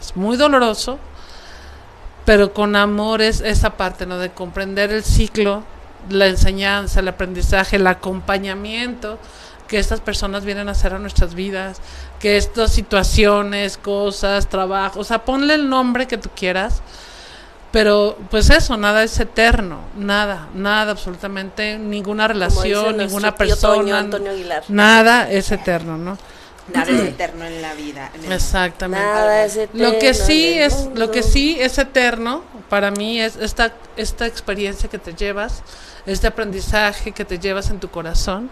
[SPEAKER 1] es muy doloroso, pero con amor es esa parte, ¿no? De comprender el ciclo, la enseñanza, el aprendizaje, el acompañamiento que estas personas vienen a hacer a nuestras vidas, que estas situaciones, cosas, trabajo, o sea, ponle el nombre que tú quieras, pero pues eso, nada es eterno, nada, nada, absolutamente, ninguna relación, ninguna
[SPEAKER 3] Toño,
[SPEAKER 1] persona,
[SPEAKER 3] Antonio Aguilar.
[SPEAKER 1] nada es eterno, ¿no?
[SPEAKER 4] Nada es eterno en la vida. en el-
[SPEAKER 1] Exactamente.
[SPEAKER 3] Nada es eterno.
[SPEAKER 1] Lo que sí es, lo que sí es eterno para mí es esta, esta experiencia que te llevas, este aprendizaje que te llevas en tu corazón,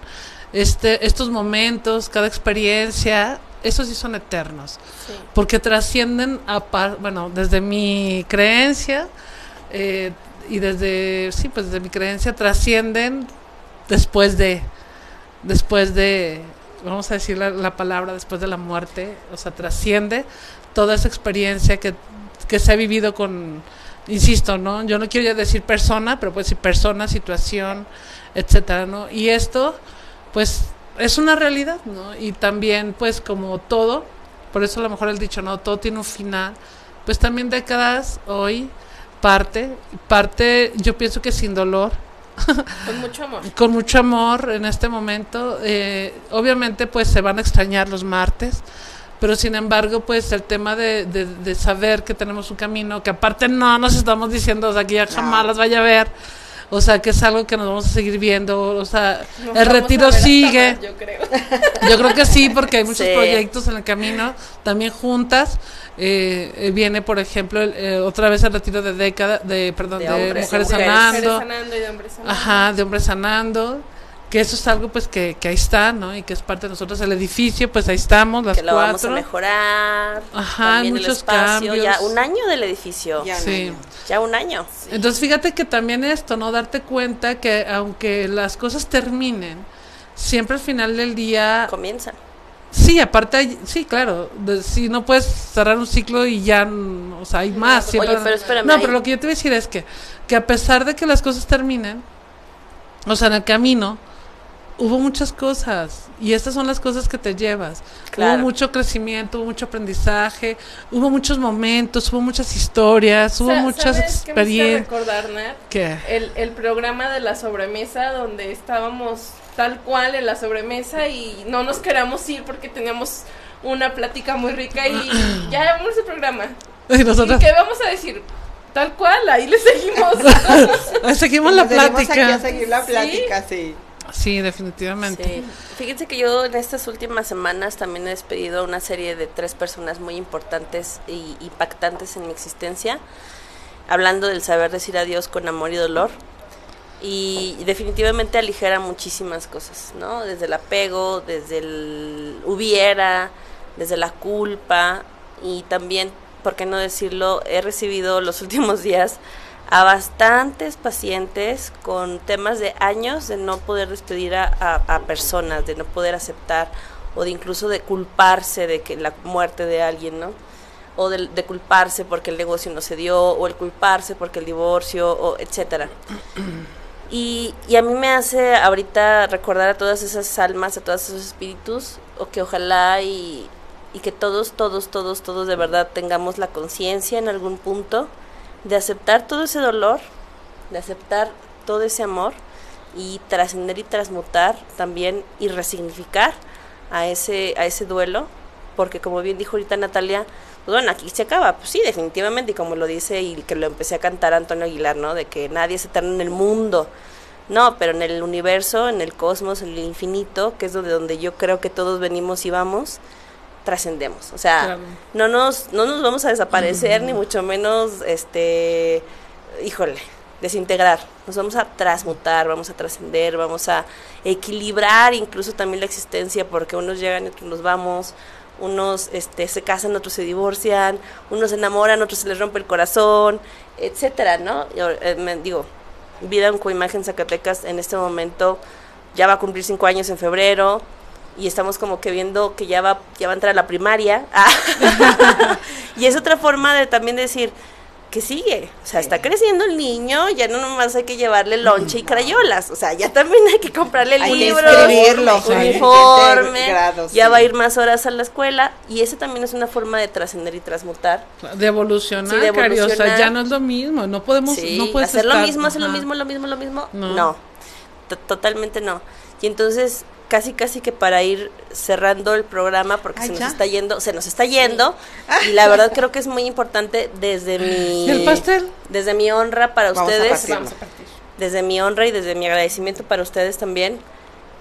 [SPEAKER 1] este, estos momentos, cada experiencia, esos sí son eternos,
[SPEAKER 5] Sí.
[SPEAKER 1] porque trascienden a par- bueno, desde mi creencia eh, y desde, sí, pues desde mi creencia trascienden después de, después de, vamos a decir la, la palabra, después de la muerte, o sea, trasciende toda esa experiencia que, que se ha vivido con, insisto, ¿no? Yo no quiero ya decir persona, pero pues sí, persona, situación, etcétera, ¿no? Y esto, pues, es una realidad, ¿no? Y también, pues, como todo, por eso a lo mejor el dicho, ¿no? Todo tiene un final, pues también décadas hoy parte, parte, yo pienso que sin dolor,
[SPEAKER 5] Con mucho amor.
[SPEAKER 1] con mucho amor en este momento. eh, obviamente, pues se van a extrañar los martes, pero sin embargo, pues el tema de, de- de saber que tenemos un camino, que aparte no nos estamos diciendo, o sea, que ya jamás las vaya a ver, o sea, que es algo que nos vamos a seguir viendo, o sea,
[SPEAKER 5] Nos
[SPEAKER 1] el retiro sigue.
[SPEAKER 5] más, yo creo.
[SPEAKER 1] Yo creo que sí, porque hay muchos
[SPEAKER 3] Sí.
[SPEAKER 1] proyectos en el camino, también juntas. eh, eh, viene, por ejemplo, el, eh, otra vez el retiro de década, de perdón,
[SPEAKER 3] De
[SPEAKER 1] de,
[SPEAKER 3] hombres,
[SPEAKER 1] mujeres
[SPEAKER 3] mujeres.
[SPEAKER 1] sanando.
[SPEAKER 5] Mujeres sanando y de hombres sanando.
[SPEAKER 1] Ajá, de hombres sanando. Que eso es algo pues que, que ahí está, ¿no? Y que es parte de nosotros. El edificio, pues ahí estamos, las
[SPEAKER 3] que lo vamos a mejorar.
[SPEAKER 1] Ajá,
[SPEAKER 3] el
[SPEAKER 1] muchos
[SPEAKER 3] espacio,
[SPEAKER 1] cambios.
[SPEAKER 3] Ya un año del edificio.
[SPEAKER 4] Ya
[SPEAKER 3] Ya,
[SPEAKER 4] un
[SPEAKER 1] Sí.
[SPEAKER 4] año.
[SPEAKER 3] un año.
[SPEAKER 1] Entonces fíjate que también esto, ¿no? Darte cuenta que aunque las cosas terminen, siempre al final del día...
[SPEAKER 3] Comienza.
[SPEAKER 1] Sí, aparte, hay- sí, claro. de- si no puedes cerrar un ciclo y ya, o sea, hay más. Siempre-
[SPEAKER 3] pero espérame,
[SPEAKER 1] No,
[SPEAKER 3] hay-
[SPEAKER 1] pero lo que yo te voy a decir es que, que a pesar de que las cosas terminen, o sea, en el camino, hubo muchas cosas. Y estas son las cosas que te llevas.
[SPEAKER 3] Claro.
[SPEAKER 1] Hubo mucho crecimiento, hubo mucho aprendizaje, hubo muchos momentos, hubo muchas historias, hubo
[SPEAKER 5] Sa-
[SPEAKER 1] muchas
[SPEAKER 5] ¿sabes qué me hiciste
[SPEAKER 1] experiencias.
[SPEAKER 5] recordar, Nat?
[SPEAKER 1] ¿Qué?
[SPEAKER 5] El, el programa de la sobremesa donde estábamos tal cual en la sobremesa y no nos queríamos ir porque teníamos una plática muy rica y ya vamos el programa.
[SPEAKER 1] Y nosotros
[SPEAKER 5] ¿Y qué vamos a decir? Tal cual, ahí le seguimos.
[SPEAKER 1] Seguimos la
[SPEAKER 4] aquí
[SPEAKER 1] plática.
[SPEAKER 4] a seguir la
[SPEAKER 5] ¿Sí?
[SPEAKER 4] plática, sí.
[SPEAKER 1] Sí, definitivamente.
[SPEAKER 3] Sí. Fíjense que yo en estas últimas semanas también he despedido a una serie de tres personas muy importantes y impactantes en mi existencia, hablando del saber decir adiós con amor y dolor. Y definitivamente aligera muchísimas cosas, ¿no? Desde el apego, desde el hubiera, desde la culpa y también, ¿por qué no decirlo? He recibido los últimos días a bastantes pacientes con temas de años de no poder despedir a, a- a personas, de no poder aceptar o de incluso de culparse de que la muerte de alguien, ¿no? O de, de culparse porque el negocio no se dio, o el culparse porque el divorcio, o etcétera. Y, y a mí me hace ahorita recordar a todas esas almas, a todos esos espíritus, o que ojalá y, y que todos, todos, todos, todos de verdad tengamos la conciencia en algún punto de aceptar todo ese dolor, de aceptar todo ese amor y trascender y transmutar también y resignificar a ese, a ese duelo, porque como bien dijo ahorita Natalia, pues bueno, aquí se acaba, pues sí, definitivamente, y como lo dice y que lo empecé a cantar Antonio Aguilar, ¿no? De que nadie es eterno en el mundo, no, pero en el universo, en el cosmos, en el infinito, que es donde, donde yo creo que todos venimos y vamos, trascendemos. O sea,
[SPEAKER 1] Claro.
[SPEAKER 3] no nos, no nos vamos a desaparecer, ni mucho menos, este, híjole, desintegrar. Nos vamos a transmutar, vamos a trascender, vamos a equilibrar incluso también la existencia, porque unos llegan y otros nos vamos, unos este, se casan, otros se divorcian, unos se enamoran, otros se les rompe el corazón, etcétera, ¿no? Yo, eh, me- digo, Vida en Coimagen Zacatecas en este momento ya va a cumplir cinco años en febrero y estamos como que viendo que ya va, ya va a entrar a la primaria. Ah. y es otra forma de también decir, que sigue? O sea, está creciendo el niño, ya no nomás hay que llevarle lonche y crayolas, o sea, ya también hay que comprarle
[SPEAKER 4] Hay
[SPEAKER 3] libros,
[SPEAKER 4] escribirlo,
[SPEAKER 3] uniforme,
[SPEAKER 4] grados,
[SPEAKER 3] ya
[SPEAKER 4] sí.
[SPEAKER 3] va a ir más horas a la escuela y eso también es una forma de trascender y transmutar.
[SPEAKER 1] De evolucionar,
[SPEAKER 3] Sí, de
[SPEAKER 1] Cari, o sea, ya no es lo mismo, no podemos,
[SPEAKER 3] Sí,
[SPEAKER 1] no puedes
[SPEAKER 3] hacer lo mismo, hacer lo mismo, lo mismo, lo mismo,
[SPEAKER 1] No.
[SPEAKER 3] no, To- totalmente no. Y entonces casi casi que para ir cerrando el programa porque
[SPEAKER 4] Ay,
[SPEAKER 3] se nos
[SPEAKER 4] ya.
[SPEAKER 3] está yendo, se nos está yendo y la verdad creo que es muy importante desde mi
[SPEAKER 1] ¿Y el pastel?
[SPEAKER 3] desde mi honra para
[SPEAKER 4] Vamos
[SPEAKER 3] ustedes,
[SPEAKER 4] partirlo.
[SPEAKER 5] Vamos a partir.
[SPEAKER 3] desde mi honra y desde mi agradecimiento para ustedes también,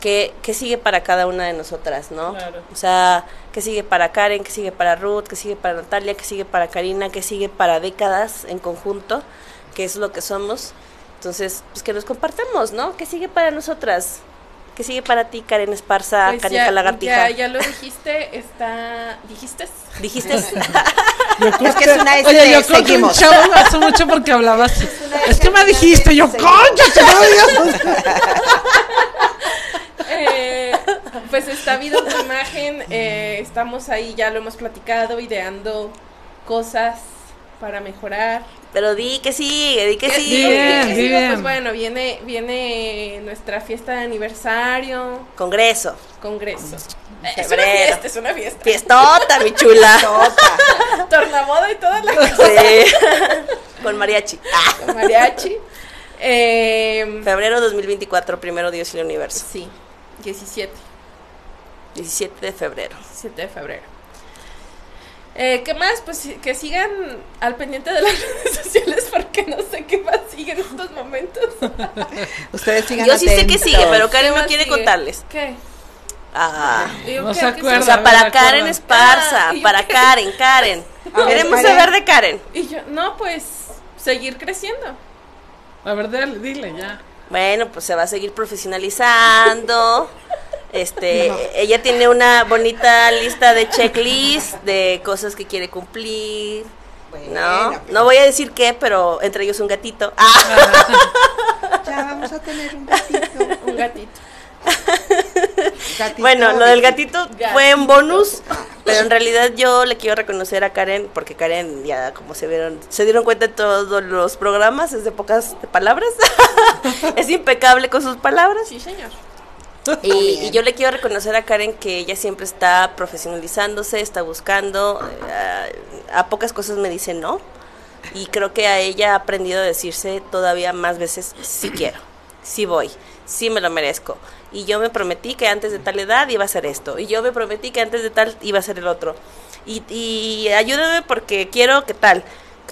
[SPEAKER 3] que, que sigue para cada una de nosotras, ¿no?
[SPEAKER 1] Claro.
[SPEAKER 3] O sea, que sigue para Karen, que sigue para Ruth, que sigue para Natalia, que sigue para Karina, que sigue para décadas en conjunto, que es lo que somos. Entonces, pues que nos compartamos, ¿no? Que sigue para nosotras, que sigue para ti, Karen Esparza,
[SPEAKER 5] Pues
[SPEAKER 3] Canica
[SPEAKER 5] ya,
[SPEAKER 3] Lagartija.
[SPEAKER 5] ya, ya lo dijiste, está... ¿Dijiste?
[SPEAKER 3] ¿Dijiste?
[SPEAKER 4] Es que es una S
[SPEAKER 1] Oye,
[SPEAKER 4] de
[SPEAKER 1] yo creo que un chavo hace mucho porque hablabas. Es que me dijiste, yo, concha, te odio".
[SPEAKER 5] Eh, pues está viendo tu imagen, eh, estamos ahí, ya lo hemos platicado, ideando cosas para mejorar.
[SPEAKER 3] Pero di que sigue, di que
[SPEAKER 5] ¿Qué
[SPEAKER 3] sigue.
[SPEAKER 5] sigue?
[SPEAKER 1] Bien,
[SPEAKER 5] ¿Qué sigue?
[SPEAKER 1] bien.
[SPEAKER 5] Pues bueno, viene, viene nuestra fiesta de aniversario,
[SPEAKER 3] Congreso.
[SPEAKER 5] congreso. Es una
[SPEAKER 3] Febrero.
[SPEAKER 5] fiesta, es una fiesta.
[SPEAKER 3] Fiestota, mi chula.
[SPEAKER 5] Tornaboda y todas las cosas.
[SPEAKER 3] Sí. Con mariachi.
[SPEAKER 5] Con mariachi. Eh,
[SPEAKER 3] Febrero 2024, primero Dios y el universo.
[SPEAKER 5] sí, 17.
[SPEAKER 3] 17 de febrero.
[SPEAKER 5] 17 de febrero. Eh, ¿Qué más? Pues que sigan al pendiente de las redes sociales porque no sé qué más sigue en estos momentos.
[SPEAKER 4] Ustedes sigan
[SPEAKER 3] Yo sí sé que sigue, pero Karen
[SPEAKER 5] ¿Qué
[SPEAKER 3] no quiere
[SPEAKER 5] sigue?
[SPEAKER 3] contarles.
[SPEAKER 5] ¿Qué?
[SPEAKER 3] Ah.
[SPEAKER 1] No se
[SPEAKER 5] ¿Qué
[SPEAKER 1] acuerda.
[SPEAKER 3] O sea, para. Karen Esparza,
[SPEAKER 5] Ah, ¿y
[SPEAKER 3] para
[SPEAKER 5] qué?
[SPEAKER 3] Karen, Karen.
[SPEAKER 4] A ver,
[SPEAKER 3] Queremos
[SPEAKER 4] Karen.
[SPEAKER 3] saber de Karen.
[SPEAKER 5] Y yo, no, pues seguir creciendo.
[SPEAKER 1] A ver, dile ya.
[SPEAKER 3] Bueno, pues se va a seguir profesionalizando. Este, ella tiene una bonita lista de checklist de cosas que quiere cumplir. No,
[SPEAKER 4] Bueno,
[SPEAKER 3] no voy a decir qué, pero entre ellos un gatito. Ah.
[SPEAKER 4] Ya vamos a tener un gatito.
[SPEAKER 5] Un gatito.
[SPEAKER 4] Gatito,
[SPEAKER 3] Bueno, lo del gatito
[SPEAKER 5] Gatito.
[SPEAKER 3] fue en bonus, pero en realidad yo le quiero reconocer a Karen, porque Karen ya como se vieron, se dieron cuenta en todos los programas, es de pocas palabras, es impecable con sus palabras.
[SPEAKER 5] Sí, señor.
[SPEAKER 3] Y, y yo le quiero reconocer a Karen que ella siempre está profesionalizándose, está buscando, eh, a pocas cosas me dice no, y creo que a ella ha aprendido a decirse todavía más veces sí quiero, sí voy, sí me lo merezco. Y yo me prometí que antes de tal edad iba a hacer esto, y yo me prometí que antes de tal iba a hacer el otro. Y, y ayúdame porque quiero que tal,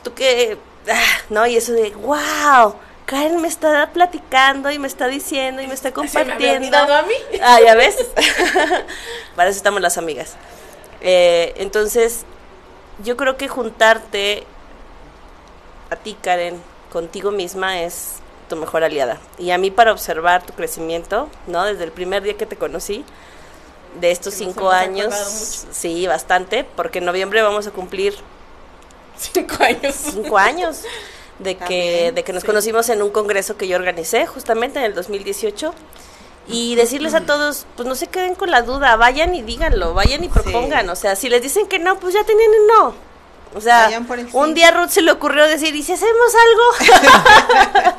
[SPEAKER 3] tú que, ah, no, y eso de, wow. Karen me está platicando y me está diciendo y me está
[SPEAKER 5] ¿Se me había
[SPEAKER 3] compartiendo.
[SPEAKER 5] olvidado a mí?
[SPEAKER 3] Ah, ya ves. Para eso estamos las amigas. Eh, entonces, yo creo que juntarte a ti, Karen, contigo misma es tu mejor aliada. Y a mí para observar tu crecimiento, ¿no? Desde el primer día que te conocí, de estos
[SPEAKER 5] Que
[SPEAKER 3] cinco años, sí, bastante, porque en noviembre vamos a cumplir
[SPEAKER 5] Cinco años.
[SPEAKER 3] cinco años de que, de que nos
[SPEAKER 5] sí.
[SPEAKER 3] conocimos en un congreso que yo organicé justamente en el 2018 y decirles a todos, pues no se queden con la duda, vayan y díganlo, vayan y propongan, o sea, si les dicen que no, pues ya tienen un no. O sea,
[SPEAKER 4] el
[SPEAKER 3] un día Ruth se le ocurrió decir, ¿y si hacemos algo?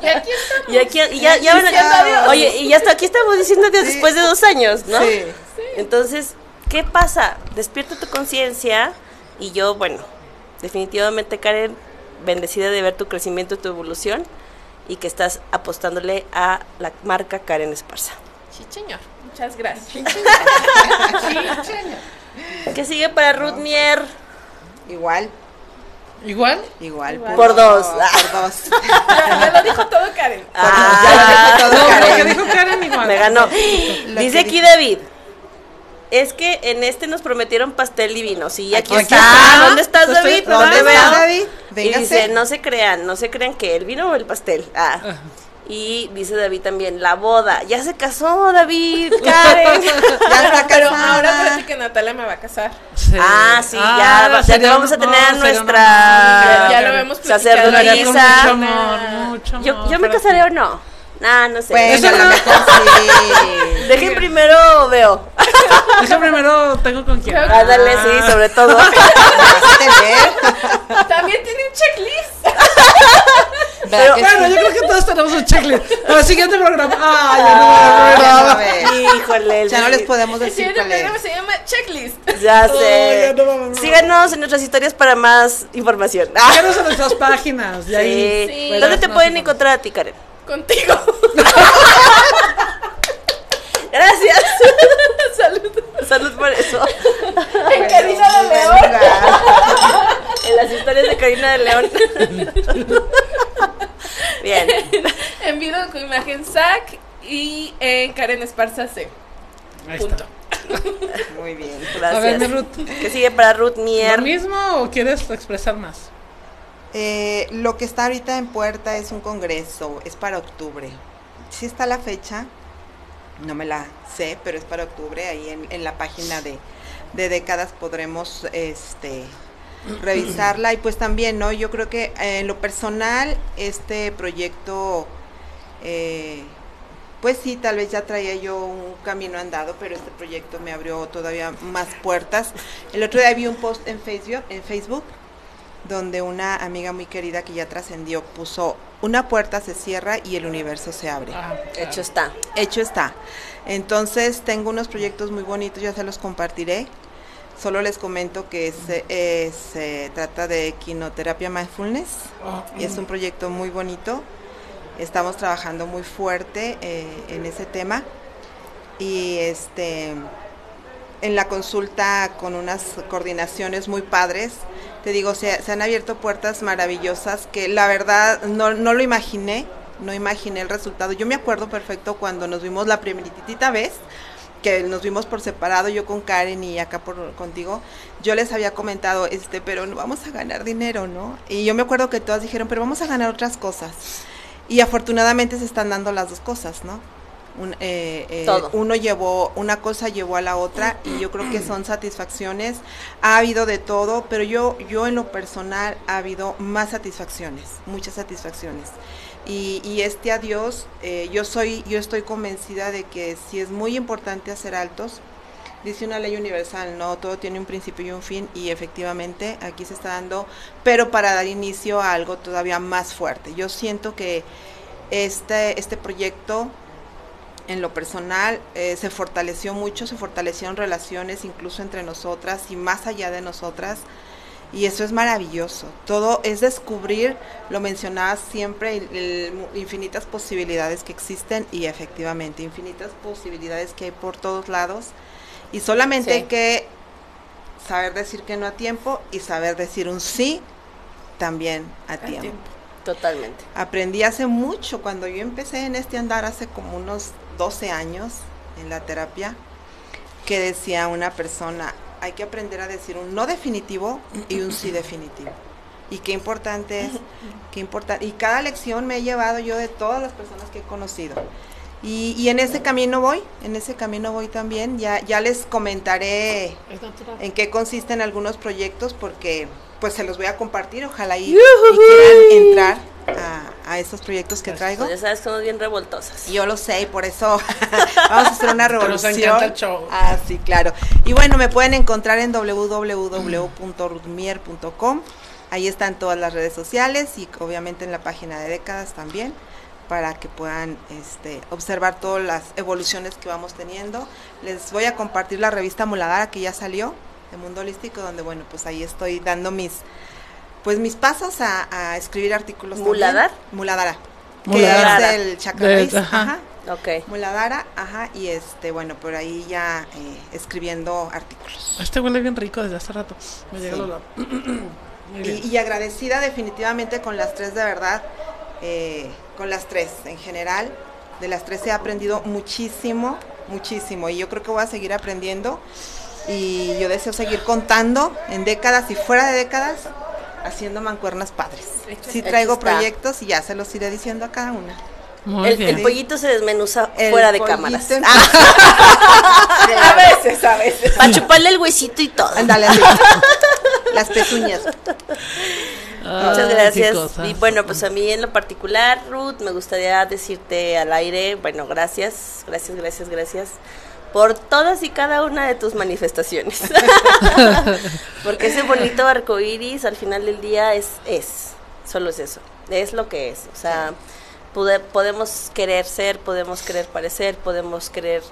[SPEAKER 5] Y aquí estamos.
[SPEAKER 3] y aquí, y ya, ya oye, y ya hasta aquí estamos diciendo adiós
[SPEAKER 4] Sí.
[SPEAKER 3] después de dos años, ¿no?
[SPEAKER 4] Sí.
[SPEAKER 3] Entonces, ¿qué pasa? Despierta tu conciencia y yo, bueno, definitivamente Karen, bendecida de ver tu crecimiento y tu evolución y que estás apostándole a la marca Karen Esparza.
[SPEAKER 5] Sí, señor. Muchas gracias.
[SPEAKER 3] ¿Qué sigue para Ruth Mier?
[SPEAKER 4] Igual,
[SPEAKER 1] ¿Igual?
[SPEAKER 4] igual.
[SPEAKER 3] Por dos.
[SPEAKER 4] Por dos.
[SPEAKER 5] ya, lo dijo todo Karen.
[SPEAKER 3] Ah,
[SPEAKER 4] ya lo dijo todo
[SPEAKER 1] No, lo que
[SPEAKER 4] Karen.
[SPEAKER 1] dijo Karen igual.
[SPEAKER 3] me ganó.
[SPEAKER 4] Lo
[SPEAKER 3] Dice aquí
[SPEAKER 4] dijo.
[SPEAKER 3] David. Es que en este nos prometieron pastel divino. Sí, aquí,
[SPEAKER 4] Aquí
[SPEAKER 3] está.
[SPEAKER 4] está.
[SPEAKER 3] ¿Dónde estás,
[SPEAKER 1] Pastel-
[SPEAKER 3] David?
[SPEAKER 4] ¿Dónde
[SPEAKER 3] te
[SPEAKER 4] está,
[SPEAKER 3] veo.
[SPEAKER 4] David?
[SPEAKER 3] Y
[SPEAKER 4] Véngase.
[SPEAKER 3] dice, no se crean, no se crean que el vino o el pastel. Ah. Y dice David también, la boda. Ya se casó David, Karen.
[SPEAKER 4] Ya está
[SPEAKER 5] Pero ahora parece que Natalia me va a casar.
[SPEAKER 1] Sí.
[SPEAKER 3] Ah, sí,
[SPEAKER 1] Ah,
[SPEAKER 3] ya, va- ya te vamos a tener a nuestra
[SPEAKER 5] Ya, ya lo
[SPEAKER 1] con
[SPEAKER 3] sacerdotisa.
[SPEAKER 1] mucho amor, mucho amor.
[SPEAKER 3] Yo, yo me casaré o no. Nah, no sé.
[SPEAKER 4] Bueno, a lo mejor sí.
[SPEAKER 3] Dejen primero veo.
[SPEAKER 1] Deja primero, tengo con quién.
[SPEAKER 3] Ah, dale, sí, sobre todo.
[SPEAKER 5] También tiene un checklist.
[SPEAKER 4] ¿Verdad que
[SPEAKER 1] Bueno,
[SPEAKER 4] sí?
[SPEAKER 1] yo creo que todos tenemos un checklist. Para el siguiente programa. Ah, ya
[SPEAKER 4] Ah,
[SPEAKER 1] no
[SPEAKER 4] no ves.
[SPEAKER 3] Híjole.
[SPEAKER 4] Ya no les podemos
[SPEAKER 5] El
[SPEAKER 4] decir
[SPEAKER 5] siguiente
[SPEAKER 4] cuál es.
[SPEAKER 5] programa se llama checklist.
[SPEAKER 3] Ya sé.
[SPEAKER 1] no.
[SPEAKER 3] Síganos en nuestras historias para más información. Ah,
[SPEAKER 1] Síganos en nuestras páginas.
[SPEAKER 3] Sí.
[SPEAKER 5] Sí.
[SPEAKER 3] ¿Dónde te pueden encontrar a ti, Karen?
[SPEAKER 5] Contigo.
[SPEAKER 3] Gracias.
[SPEAKER 5] Salud.
[SPEAKER 3] Salud por eso.
[SPEAKER 5] En Karina de León.
[SPEAKER 3] En las historias de Karina de León. Bien.
[SPEAKER 5] En video con imagen SAC y en Karen Esparza C.
[SPEAKER 1] Ahí
[SPEAKER 5] Punto.
[SPEAKER 1] está.
[SPEAKER 4] Muy bien.
[SPEAKER 1] A ver, mi
[SPEAKER 3] Gracias.
[SPEAKER 1] Ruth.
[SPEAKER 3] ¿Qué sigue para Ruth
[SPEAKER 1] ¿Lo
[SPEAKER 3] Mier?
[SPEAKER 1] mismo o quieres expresar más?
[SPEAKER 4] Eh, lo que está ahorita en puerta es un congreso, es para octubre. Sí está la fecha, no me la sé, pero es para octubre. Ahí en, en la página de, de décadas podremos este, revisarla. Y pues también, ¿no? Yo creo que eh, en lo personal, este proyecto, eh, pues sí, tal vez ya traía yo un camino andado, pero este proyecto me abrió todavía más puertas. El otro día vi un post en Facebook, en Facebook donde una amiga muy querida que ya trascendió puso una puerta se cierra y el universo se abre.
[SPEAKER 1] Ah,
[SPEAKER 3] Hecho está.
[SPEAKER 4] Hecho está. Entonces tengo unos proyectos muy bonitos, ya se los compartiré. Solo les comento que se, eh, se trata de quinoterapia mindfulness.
[SPEAKER 1] Ah,
[SPEAKER 4] Y es un proyecto muy bonito. Estamos trabajando muy fuerte eh, en ese tema. Y este en la consulta con unas coordinaciones muy padres. Te digo, se, se han abierto puertas maravillosas que la verdad no, no lo imaginé, no imaginé el resultado. Yo me acuerdo perfecto cuando nos vimos la primeritita vez, que nos vimos por separado, yo con Karen y acá por contigo, yo les había comentado, este, pero no vamos a ganar dinero, ¿no? Y yo me acuerdo que todas dijeron, pero vamos a ganar otras cosas. Y afortunadamente se están dando las dos cosas, ¿no? Un- eh, eh, uno llevó, una cosa llevó a la otra y yo creo que son satisfacciones. Ha habido de todo, pero yo, yo en lo personal ha habido más satisfacciones, muchas satisfacciones. Y, y este adiós, eh, yo soy, yo estoy convencida de que si es muy importante hacer altos, dice una ley universal, no, todo tiene un principio y un fin, y efectivamente aquí se está dando, pero para dar inicio a algo todavía más fuerte. Yo siento que este, este proyecto en lo personal eh, se fortaleció mucho, se fortalecieron relaciones incluso entre nosotras y más allá de nosotras. Y eso es maravilloso. Todo es descubrir, lo mencionaba siempre, el- el- infinitas posibilidades que existen y efectivamente infinitas posibilidades que hay por todos lados. Y solamente
[SPEAKER 3] Sí.
[SPEAKER 4] hay que saber decir que no a tiempo y saber decir un sí también a tiempo.
[SPEAKER 5] tiempo.
[SPEAKER 3] Totalmente.
[SPEAKER 4] Aprendí hace mucho, cuando yo empecé en este andar hace como unos 12 años en la terapia, que decía una persona, hay que aprender a decir un no definitivo y un sí definitivo. Y qué importante es, qué importante. Y cada lección me he llevado yo de todas las personas que he conocido. Y, y en ese camino voy, en ese camino voy también. Ya, ya les comentaré en qué consisten algunos proyectos porque pues se los voy a compartir, ojalá y, y quieran entrar a, a estos proyectos que traigo.
[SPEAKER 3] Pues ya sabes, somos bien revoltosas.
[SPEAKER 4] Yo lo sé y por eso vamos a hacer una
[SPEAKER 1] nos
[SPEAKER 4] revolución.
[SPEAKER 1] encanta el show.
[SPEAKER 4] Ah, sí, claro. Y bueno, me pueden encontrar en www.rudmier.com. Ahí están todas las redes sociales y obviamente en la página de décadas también para que puedan este, observar todas las evoluciones que vamos teniendo. Les voy a compartir la revista Muladara que ya salió de Mundo Holístico, donde bueno, pues ahí estoy dando mis pues mis pasos a, a escribir artículos. también.
[SPEAKER 3] ¿Muladar?
[SPEAKER 4] Muladara.
[SPEAKER 3] Muladara.
[SPEAKER 4] Que es el raíz,
[SPEAKER 1] ajá.
[SPEAKER 4] ajá.
[SPEAKER 3] Ok.
[SPEAKER 4] Muladara, ajá, y este, bueno, por ahí ya eh, escribiendo artículos.
[SPEAKER 1] Este huele bien rico desde hace rato. Me llega
[SPEAKER 4] Sí.
[SPEAKER 1] bien.
[SPEAKER 4] Y, y agradecida definitivamente con las tres de verdad, eh, con las tres en general. De las tres he aprendido muchísimo, muchísimo. Y yo creo que voy a seguir aprendiendo. Y yo deseo seguir contando en décadas y fuera de décadas, haciendo mancuernas padres. Sí traigo
[SPEAKER 3] está.
[SPEAKER 4] proyectos y ya se los iré diciendo a cada una.
[SPEAKER 1] Muy
[SPEAKER 3] El,
[SPEAKER 1] bien.
[SPEAKER 3] el pollito se desmenuza
[SPEAKER 4] El
[SPEAKER 3] fuera de cámaras.
[SPEAKER 4] en-
[SPEAKER 5] A veces, a veces.
[SPEAKER 3] Para chuparle el huesito y todo.
[SPEAKER 4] Ándale, así. las pezuñas.
[SPEAKER 3] Muchas gracias. Y bueno, pues a mí en lo particular, Ruth, me gustaría decirte al aire, bueno, gracias, gracias, gracias, gracias por todas y cada una de tus manifestaciones. Porque ese bonito arco iris al final del día es, es, solo es eso, es lo que es. O sea, pude- podemos querer ser, podemos querer parecer, podemos querer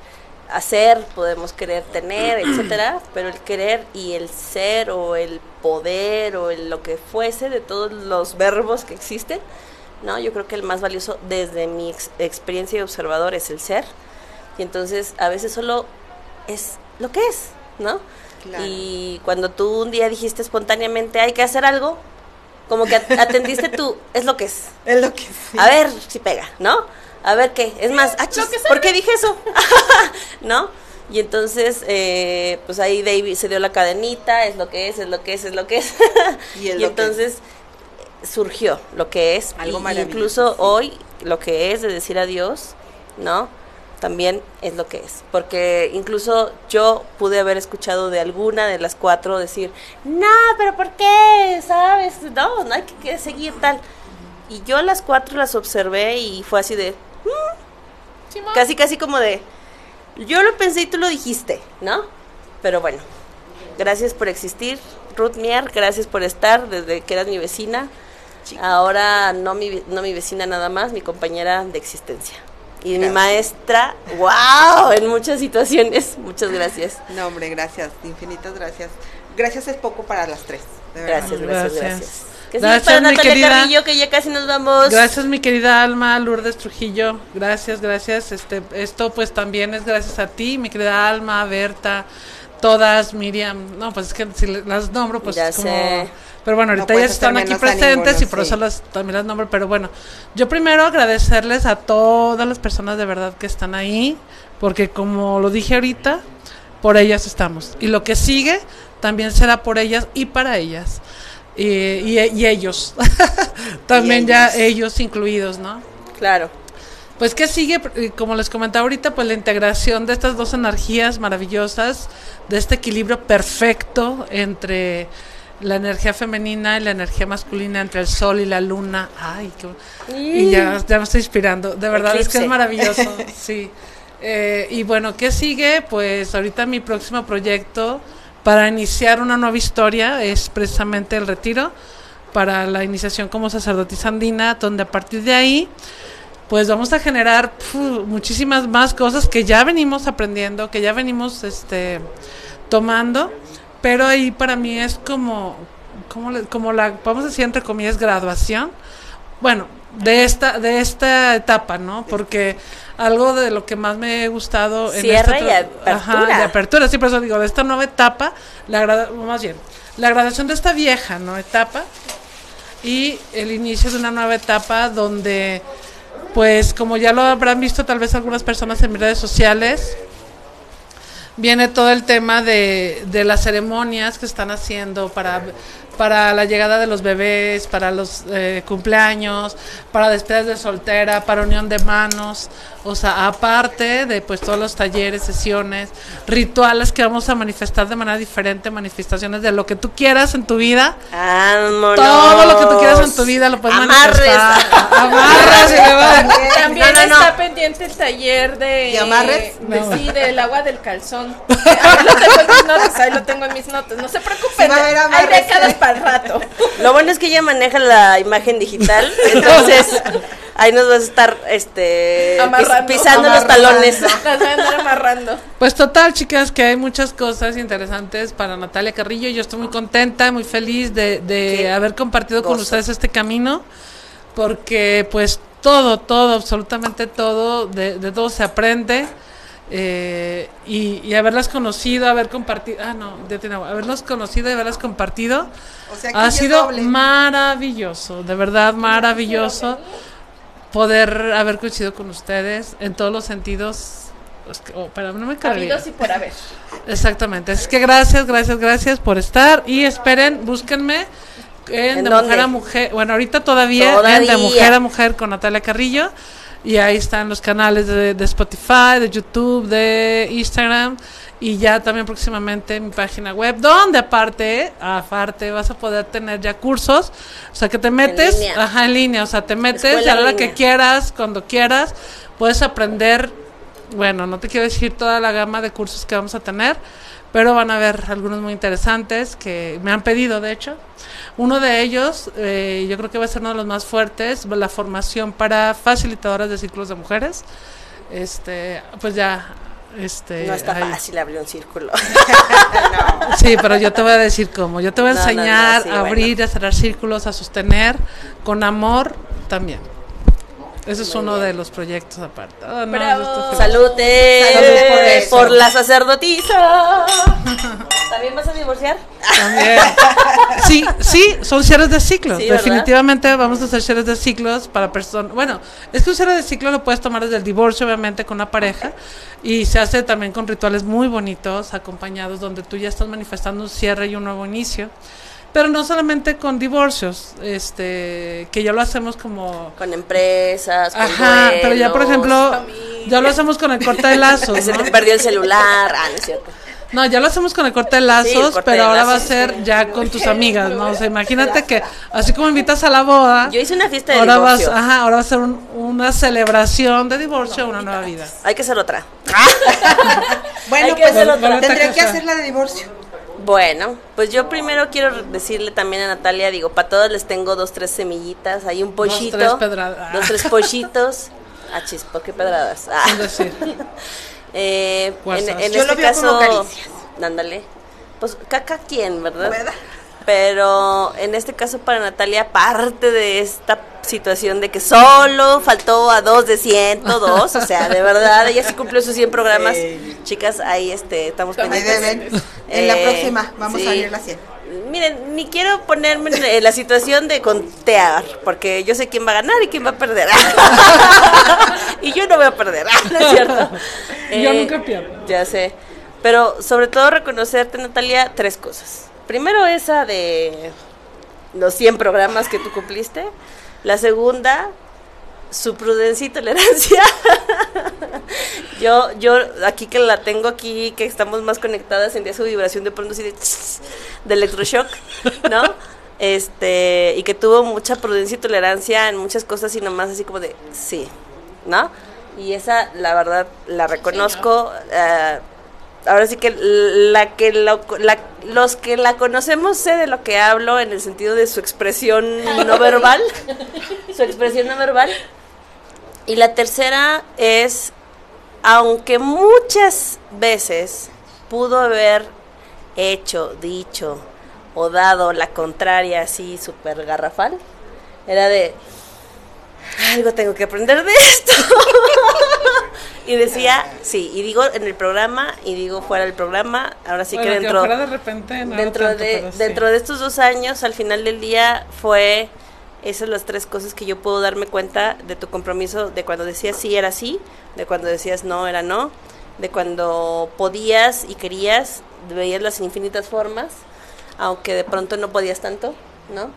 [SPEAKER 3] hacer, podemos querer tener, etcétera, pero el querer y el ser o el poder o el lo que fuese de todos los verbos que existen, no, yo creo que el más valioso desde mi ex- experiencia de observador es el ser. Y entonces a veces solo es lo que es, ¿no?
[SPEAKER 4] Claro.
[SPEAKER 3] Y cuando tú un día dijiste espontáneamente hay que hacer algo, como que at- atendiste tú, es lo que es.
[SPEAKER 4] Es lo que sí.
[SPEAKER 3] A ver si pega, ¿no? A ver qué. Es más, ah, chis, ¿por qué dije eso? ¿No? Y entonces, eh, pues ahí David se dio la cadenita, es lo que es, es lo que es, es lo que es.
[SPEAKER 4] Y es
[SPEAKER 3] entonces surgió lo que es.
[SPEAKER 4] Algo
[SPEAKER 3] y- y
[SPEAKER 4] maravilloso,
[SPEAKER 3] incluso
[SPEAKER 4] sí.
[SPEAKER 3] hoy, lo que es de decir adiós, ¿no? También es lo que es. Porque incluso yo pude haber escuchado de alguna de las cuatro decir, no, pero ¿por qué? ¿Sabes? No, no hay que, que seguir tal. Y yo las cuatro las observé y fue así de,
[SPEAKER 5] Simón.
[SPEAKER 3] casi, casi como de, yo lo pensé y tú lo dijiste, ¿no? Pero bueno, gracias por existir, Ruth Mier, gracias por estar desde que eras mi vecina. Ahora no mi, no mi vecina nada más, mi compañera de existencia. Y mi maestra, wow, en muchas situaciones. Muchas gracias.
[SPEAKER 4] No, hombre, gracias, infinitas gracias. Gracias es poco para las tres, de verdad.
[SPEAKER 3] Gracias, gracias,
[SPEAKER 1] Gracias.
[SPEAKER 3] gracias. Que
[SPEAKER 1] Gracias,
[SPEAKER 3] para Natalia
[SPEAKER 1] querida.
[SPEAKER 3] Carrillo, que ya casi nos vamos.
[SPEAKER 1] Gracias mi querida Alma, Lourdes Trujillo, gracias, gracias. Este, esto pues también es gracias a ti, mi querida Alma, Berta, todas, Miriam. No, pues es que si las nombro pues
[SPEAKER 3] Ya
[SPEAKER 1] como...
[SPEAKER 3] sé.
[SPEAKER 1] Pero bueno,
[SPEAKER 4] No
[SPEAKER 1] ahorita
[SPEAKER 4] puedes
[SPEAKER 1] ya están aquí presentes y por eso las, también las nombro. Pero bueno, yo primero agradecerles a todas las personas de verdad que están ahí, porque como lo dije ahorita, por ellas estamos. Y lo que sigue también será por ellas y para ellas. Y, y- y ellos. también ya ellos incluidos, ¿no?
[SPEAKER 3] Claro.
[SPEAKER 1] Pues que sigue, como les comentaba ahorita, pues la integración de estas dos energías maravillosas, de este equilibrio perfecto entre la energía femenina y la energía masculina, entre el sol y la luna. Ay, qué... Y ya, ya me estoy inspirando. De verdad es que es maravilloso, sí. Eh, y bueno, ¿qué sigue? Pues ahorita mi próximo proyecto para iniciar una nueva historia es precisamente el retiro para la iniciación como sacerdotisa andina, donde a partir de ahí pues vamos a generar muchísimas más cosas que ya venimos aprendiendo, que ya venimos este tomando, pero ahí para mí es como como, como la vamos a decir entre comillas graduación. Bueno, de esta de esta etapa, ¿no? Porque algo de lo que más me ha gustado en esta
[SPEAKER 3] y apertura.
[SPEAKER 1] de apertura, sí, por eso digo, de esta nueva etapa, la grada- más bien, la graduación de esta vieja, ¿no? Etapa y el inicio de una nueva etapa donde pues como ya lo habrán visto tal vez algunas personas en redes sociales, viene todo el tema de, de las ceremonias que están haciendo para, para la llegada de los bebés, para los eh, cumpleaños, para despedidas de soltera, para unión de manos, o sea, aparte de pues todos los talleres, sesiones, rituales que vamos a manifestar de manera diferente, manifestaciones de lo que tú quieras en tu vida.
[SPEAKER 3] Vámonos.
[SPEAKER 1] Todo lo que tú quieras en tu vida lo puedes
[SPEAKER 3] Amarres.
[SPEAKER 1] manifestar. Amarres, y me va.
[SPEAKER 5] También
[SPEAKER 3] No, no, no.
[SPEAKER 5] está pendiente el taller de.
[SPEAKER 4] ¿De amarres?
[SPEAKER 5] de- sí, del agua del calzón. Ahí lo tengo en mis notas, ahí lo tengo en mis notas. No se preocupen,
[SPEAKER 4] Sí va a haber
[SPEAKER 5] hay décadas para el rato.
[SPEAKER 3] Lo bueno es que ella maneja la imagen digital, entonces ahí nos vas a estar este
[SPEAKER 5] Amarrando.
[SPEAKER 3] pisando los
[SPEAKER 4] Amarrando.
[SPEAKER 3] talones.
[SPEAKER 5] Las voy a andar amarrando.
[SPEAKER 1] Pues total, chicas, que hay muchas cosas interesantes para Natalia Carrillo. Yo estoy muy contenta, muy feliz de, de haber compartido con ustedes este camino, porque pues todo, todo, absolutamente todo, de, de todo se aprende. eh, y, y haberlas conocido, haber compartido, ah no, ya tiene agua, haberlos conocido y haberlas compartido
[SPEAKER 4] O sea,
[SPEAKER 1] ha sido
[SPEAKER 4] doble.
[SPEAKER 1] maravilloso, de verdad maravilloso poder haber coincidido con ustedes en todos los sentidos. Es que, oh, no me.
[SPEAKER 5] Habidos y por haber.
[SPEAKER 1] Exactamente. Es que gracias, gracias, gracias por estar. Y esperen, búsquenme en,
[SPEAKER 3] ¿En
[SPEAKER 1] De
[SPEAKER 3] dónde?
[SPEAKER 1] Mujer a Mujer. Bueno, ahorita todavía, en
[SPEAKER 3] Todavía.
[SPEAKER 1] De Mujer a Mujer con Natalia Carrillo. Y ahí están los canales de, de Spotify, de YouTube, de Instagram. Y ya también próximamente mi página web, donde aparte, aparte vas a poder tener ya cursos, o sea que te metes,
[SPEAKER 3] línea.
[SPEAKER 1] ajá, en línea, o sea, te metes a la hora que quieras, cuando quieras, puedes aprender, bueno, no te quiero decir toda la gama de cursos que vamos a tener, pero van a haber algunos muy interesantes que me han pedido, de hecho. Uno de ellos, eh, yo creo que va a ser uno de los más fuertes, la formación para facilitadoras de ciclos de mujeres. Este, pues ya, este,
[SPEAKER 3] No está fácil abrir un círculo.
[SPEAKER 1] Sí, pero yo te voy a decir cómo. Yo te voy a
[SPEAKER 3] No, no, no,
[SPEAKER 1] enseñar
[SPEAKER 3] sí,
[SPEAKER 1] a abrir, a cerrar círculos, a sostener con amor también. Ese es uno de los proyectos aparte. No,
[SPEAKER 5] Bravo.
[SPEAKER 1] esto es-
[SPEAKER 3] Salute
[SPEAKER 4] por
[SPEAKER 3] la sacerdotisa. ¿También vas a divorciar?
[SPEAKER 1] También. Sí, sí, son cierres de ciclos.
[SPEAKER 3] Sí, ¿verdad?
[SPEAKER 1] Definitivamente vamos a hacer cierres de ciclos para personas. Bueno, es que un cierre de ciclo lo puedes tomar desde el divorcio, obviamente, con una pareja. Y se hace también con rituales muy bonitos, acompañados, donde tú ya estás manifestando un cierre y un nuevo inicio. Pero no solamente con divorcios, este, que ya lo hacemos como
[SPEAKER 3] Con empresas, con
[SPEAKER 1] Ajá, pero ya por ejemplo,
[SPEAKER 5] familia.
[SPEAKER 1] ya lo hacemos con el corte de lazos,
[SPEAKER 3] Se
[SPEAKER 1] ¿no?
[SPEAKER 3] te perdió el celular. Ah, no es cierto.
[SPEAKER 1] No, ya lo hacemos con el corte de
[SPEAKER 3] Sí,
[SPEAKER 1] lazos,
[SPEAKER 3] corte
[SPEAKER 1] pero
[SPEAKER 3] de
[SPEAKER 1] ahora va a ser
[SPEAKER 3] sí.
[SPEAKER 1] ya con tus amigas, ¿no? O sea, imagínate que así como invitas a la boda,
[SPEAKER 3] Yo hice una fiesta de
[SPEAKER 1] ahora vas,
[SPEAKER 3] divorcio.
[SPEAKER 1] ajá, ahora va a ser un- una celebración de divorcio, una nueva vida.
[SPEAKER 3] Hay que hacer otra.
[SPEAKER 4] Bueno,
[SPEAKER 3] Hay que
[SPEAKER 4] pues
[SPEAKER 3] hacer otra.
[SPEAKER 4] tendría que hacer la de divorcio.
[SPEAKER 3] Bueno, pues yo primero quiero decirle también a Natalia, digo, para todos les tengo dos, tres semillitas, hay un pollito.
[SPEAKER 1] tres pedradas.
[SPEAKER 3] Dos, tres pollitos. Ah, chispo, qué pedradas. Ah.
[SPEAKER 1] Decir,
[SPEAKER 3] Eh, en, en
[SPEAKER 4] Yo
[SPEAKER 3] este
[SPEAKER 4] lo veo como
[SPEAKER 3] caso,
[SPEAKER 4] caricias.
[SPEAKER 3] ándale. Pues caca quién, ¿verdad?
[SPEAKER 4] ¿Verdad?
[SPEAKER 3] Pero en este caso para Natalia, parte de esta situación de que solo faltó a dos de 102, o sea, de verdad, ella sí cumplió sus 100 programas.
[SPEAKER 4] Sí.
[SPEAKER 3] Chicas, ahí este, estamos
[SPEAKER 4] Ahí
[SPEAKER 3] pendientes.
[SPEAKER 4] deben. En la
[SPEAKER 3] Eh,
[SPEAKER 4] próxima vamos
[SPEAKER 3] sí.
[SPEAKER 4] a ir la 100.
[SPEAKER 3] Miren, ni quiero ponerme en en la situación de contear, porque yo sé quién va a ganar y quién va a perder. y yo no voy a perder, ¿no es cierto?
[SPEAKER 1] Yo
[SPEAKER 3] Eh,
[SPEAKER 1] nunca pierdo.
[SPEAKER 3] Ya sé. Pero sobre todo reconocerte, Natalia, tres cosas. Primero esa de los 100 programas que tú cumpliste. La segunda, su prudencia y tolerancia. yo, yo aquí que la tengo aquí, que estamos más conectadas, sentía su vibración de pronto así de, de electroshock, ¿no? Este, y que tuvo mucha prudencia y tolerancia en muchas cosas y nomás así como de, sí, ¿no? Y esa, la verdad, la reconozco. eh, ahora sí que la que lo- la- los que la conocemos sé de lo que hablo en el sentido de su expresión no verbal, su expresión no verbal. Y la tercera es, aunque muchas veces pudo haber hecho, dicho o dado la contraria así súper garrafal, era de, algo tengo que aprender de esto. y decía, sí, y digo en el programa y digo fuera del programa, ahora sí
[SPEAKER 1] Bueno,
[SPEAKER 3] que dentro
[SPEAKER 1] fuera de repente, no
[SPEAKER 3] dentro
[SPEAKER 1] tanto,
[SPEAKER 3] de
[SPEAKER 1] sí.
[SPEAKER 3] dentro de estos dos años, al final del día fue esas las tres cosas que yo puedo darme cuenta de tu compromiso, de cuando decías sí era sí, de cuando decías no era no, de cuando podías y querías, veías las infinitas formas, aunque de pronto no podías tanto, ¿no?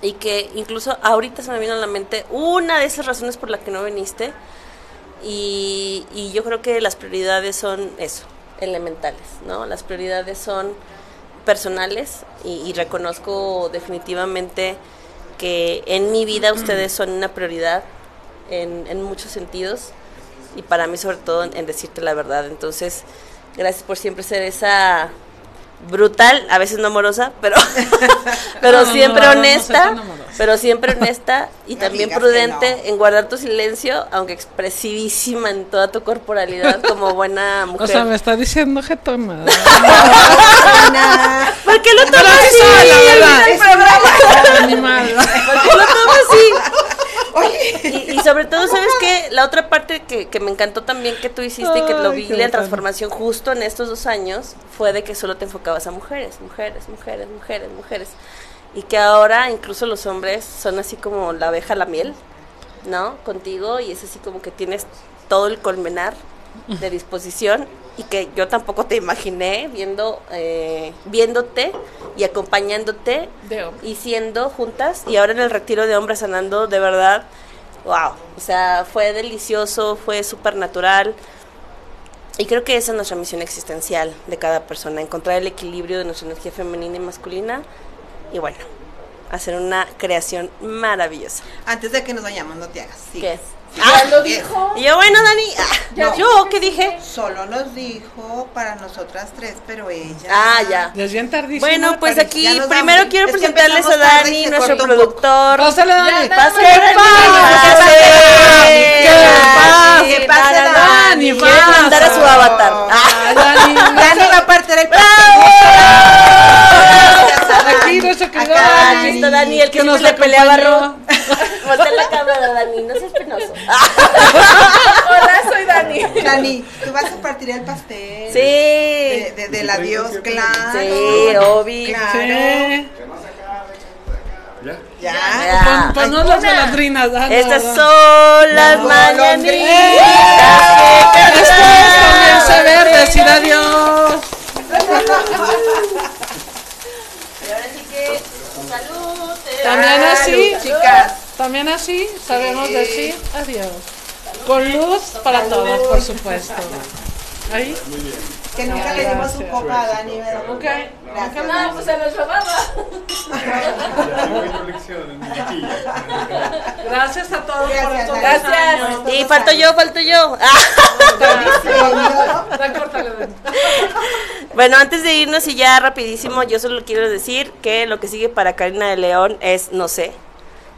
[SPEAKER 3] Y que incluso ahorita se me vino a la mente una de esas razones por la que no viniste. Y, y yo creo que las prioridades son eso, elementales, ¿no? Las prioridades son personales y, y reconozco definitivamente que en mi vida ustedes son una prioridad en, en muchos sentidos y para mí sobre todo en, en decirte la verdad. Entonces, gracias por siempre ser esa brutal, a veces no amorosa, pero pero
[SPEAKER 1] No,
[SPEAKER 3] siempre
[SPEAKER 1] no, no soy
[SPEAKER 3] honesta, pero siempre honesta y también prudente en guardar tu silencio, aunque expresivísima en toda tu corporalidad como buena mujer.
[SPEAKER 1] O sea, me está diciendo jetona.
[SPEAKER 3] ¿Por qué lo tomas
[SPEAKER 1] sí
[SPEAKER 3] así?
[SPEAKER 1] soy, la verdad.
[SPEAKER 3] El programa.
[SPEAKER 1] Animal.
[SPEAKER 3] ¿Por qué lo tomas así? Y, y sobre todo, ¿sabes qué? La otra parte que, que me encantó también que tú hiciste y que lo vi la transformación justo en estos dos años fue de que solo te enfocabas a mujeres, mujeres, mujeres, mujeres, mujeres. Y que ahora incluso los hombres son así como la abeja la miel, ¿no? Contigo y es así como que tienes todo el colmenar de disposición y que yo tampoco te imaginé viendo eh, viéndote y acompañándote y siendo juntas y ahora en el retiro de hombres sanando de verdad wow o sea fue delicioso fue súper natural Y creo que esa es nuestra misión existencial de cada persona, encontrar el equilibrio de nuestra energía femenina y masculina y bueno, hacer una creación maravillosa.
[SPEAKER 4] Antes de que nos vayamos, no te hagas.
[SPEAKER 3] ¿Qué
[SPEAKER 5] Ya lo dijo.
[SPEAKER 3] Y yo, bueno, Dani, ah,
[SPEAKER 4] Ya
[SPEAKER 3] ¿yo qué dije?
[SPEAKER 4] Solo nos dijo para nosotras tres, pero ella.
[SPEAKER 3] Ah, ya.
[SPEAKER 1] Ya bien tardísimo.
[SPEAKER 3] Bueno, pues aquí primero quiero
[SPEAKER 4] Es
[SPEAKER 3] presentarles a Dani, nuestro productor.
[SPEAKER 1] Pásale, Dani.
[SPEAKER 5] Nada
[SPEAKER 3] Dani.
[SPEAKER 1] ¿Qué pasa,
[SPEAKER 3] Nada,
[SPEAKER 4] Dani?
[SPEAKER 3] Dani? Quiere mandar a su avatar. Ah.
[SPEAKER 1] Dani,
[SPEAKER 4] Ya no va a partir el
[SPEAKER 1] Aquí nuestro querido Dani.
[SPEAKER 3] Aquí está Dani, el que,
[SPEAKER 1] nos
[SPEAKER 3] le peleaba a
[SPEAKER 1] acompañó.
[SPEAKER 3] Ro. Voltea la cámara, Dani, no seas penoso.
[SPEAKER 5] Hola, soy Dani.
[SPEAKER 4] Dani, tú vas a partir el pastel.
[SPEAKER 3] Sí.
[SPEAKER 4] De, de- del adiós, claro.
[SPEAKER 3] Sí, Obi.
[SPEAKER 4] Claro.
[SPEAKER 1] Sí.
[SPEAKER 4] Ya.
[SPEAKER 3] Ya.
[SPEAKER 1] Pues no las golondrinas, Dani.
[SPEAKER 3] Estas son las
[SPEAKER 4] No,
[SPEAKER 3] mañanitas que
[SPEAKER 1] Estos comienza a
[SPEAKER 3] cantan.
[SPEAKER 1] ver, decir adiós.
[SPEAKER 3] Y ahora sí que, salud.
[SPEAKER 1] También así,
[SPEAKER 4] Chicas.
[SPEAKER 1] También así sabemos decir adiós. Con luz para todos, por supuesto. Ahí.
[SPEAKER 4] Que nunca le dimos su
[SPEAKER 1] Gracias.
[SPEAKER 4] copa a Dani, ¿verdad?
[SPEAKER 1] Ok.
[SPEAKER 4] Gracias.
[SPEAKER 5] No, pues se nos robaba.
[SPEAKER 1] Gracias a todos por
[SPEAKER 4] Gracias,
[SPEAKER 1] estos
[SPEAKER 4] Dani.
[SPEAKER 1] dos años.
[SPEAKER 3] Y falto yo, falto yo. Bueno, antes de irnos y ya rapidísimo, yo solo quiero decir que lo que sigue para Karina de León es no sé,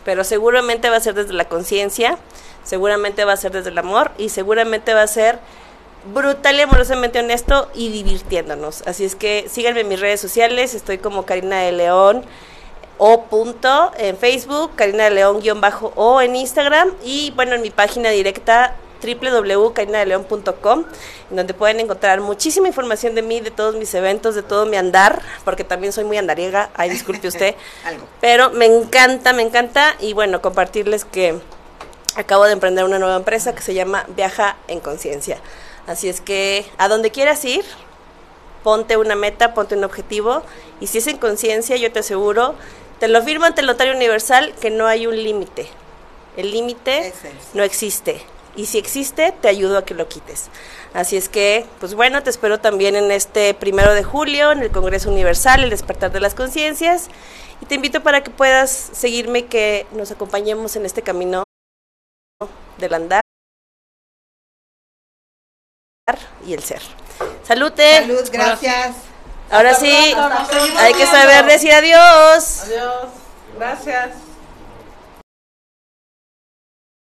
[SPEAKER 3] pero seguramente va a ser desde la conciencia, seguramente va a ser desde el amor y seguramente va a ser brutal y amorosamente honesto y divirtiéndonos. Así es que síganme en mis redes sociales, estoy como Karina de León o punto en Facebook, Karina de León guion bajo o en Instagram y bueno en mi página directa www.carinadeleon.com en donde pueden encontrar muchísima información de mí, de todos mis eventos, de todo mi andar, porque también soy muy andariega, ay disculpe usted,
[SPEAKER 4] Algo.
[SPEAKER 3] pero me encanta, me encanta y bueno, compartirles que acabo de emprender una nueva empresa que se llama Viaja en Conciencia. Así es que a donde quieras ir, ponte una meta, ponte un objetivo y si es en conciencia, yo te aseguro, te lo firmo ante el notario universal que no hay un límite. El límite no existe. Y si existe, te ayudo a que lo quites. Así es que, pues bueno, te espero también en este primero de julio, en el Congreso Universal, el despertar de las conciencias. Y te invito para que puedas seguirme que nos acompañemos en este camino del andar y el ser. Salute.
[SPEAKER 4] Salud, gracias.
[SPEAKER 3] Ahora sí,
[SPEAKER 1] pronto.
[SPEAKER 3] hay que saber decir adiós.
[SPEAKER 1] Adiós. Gracias.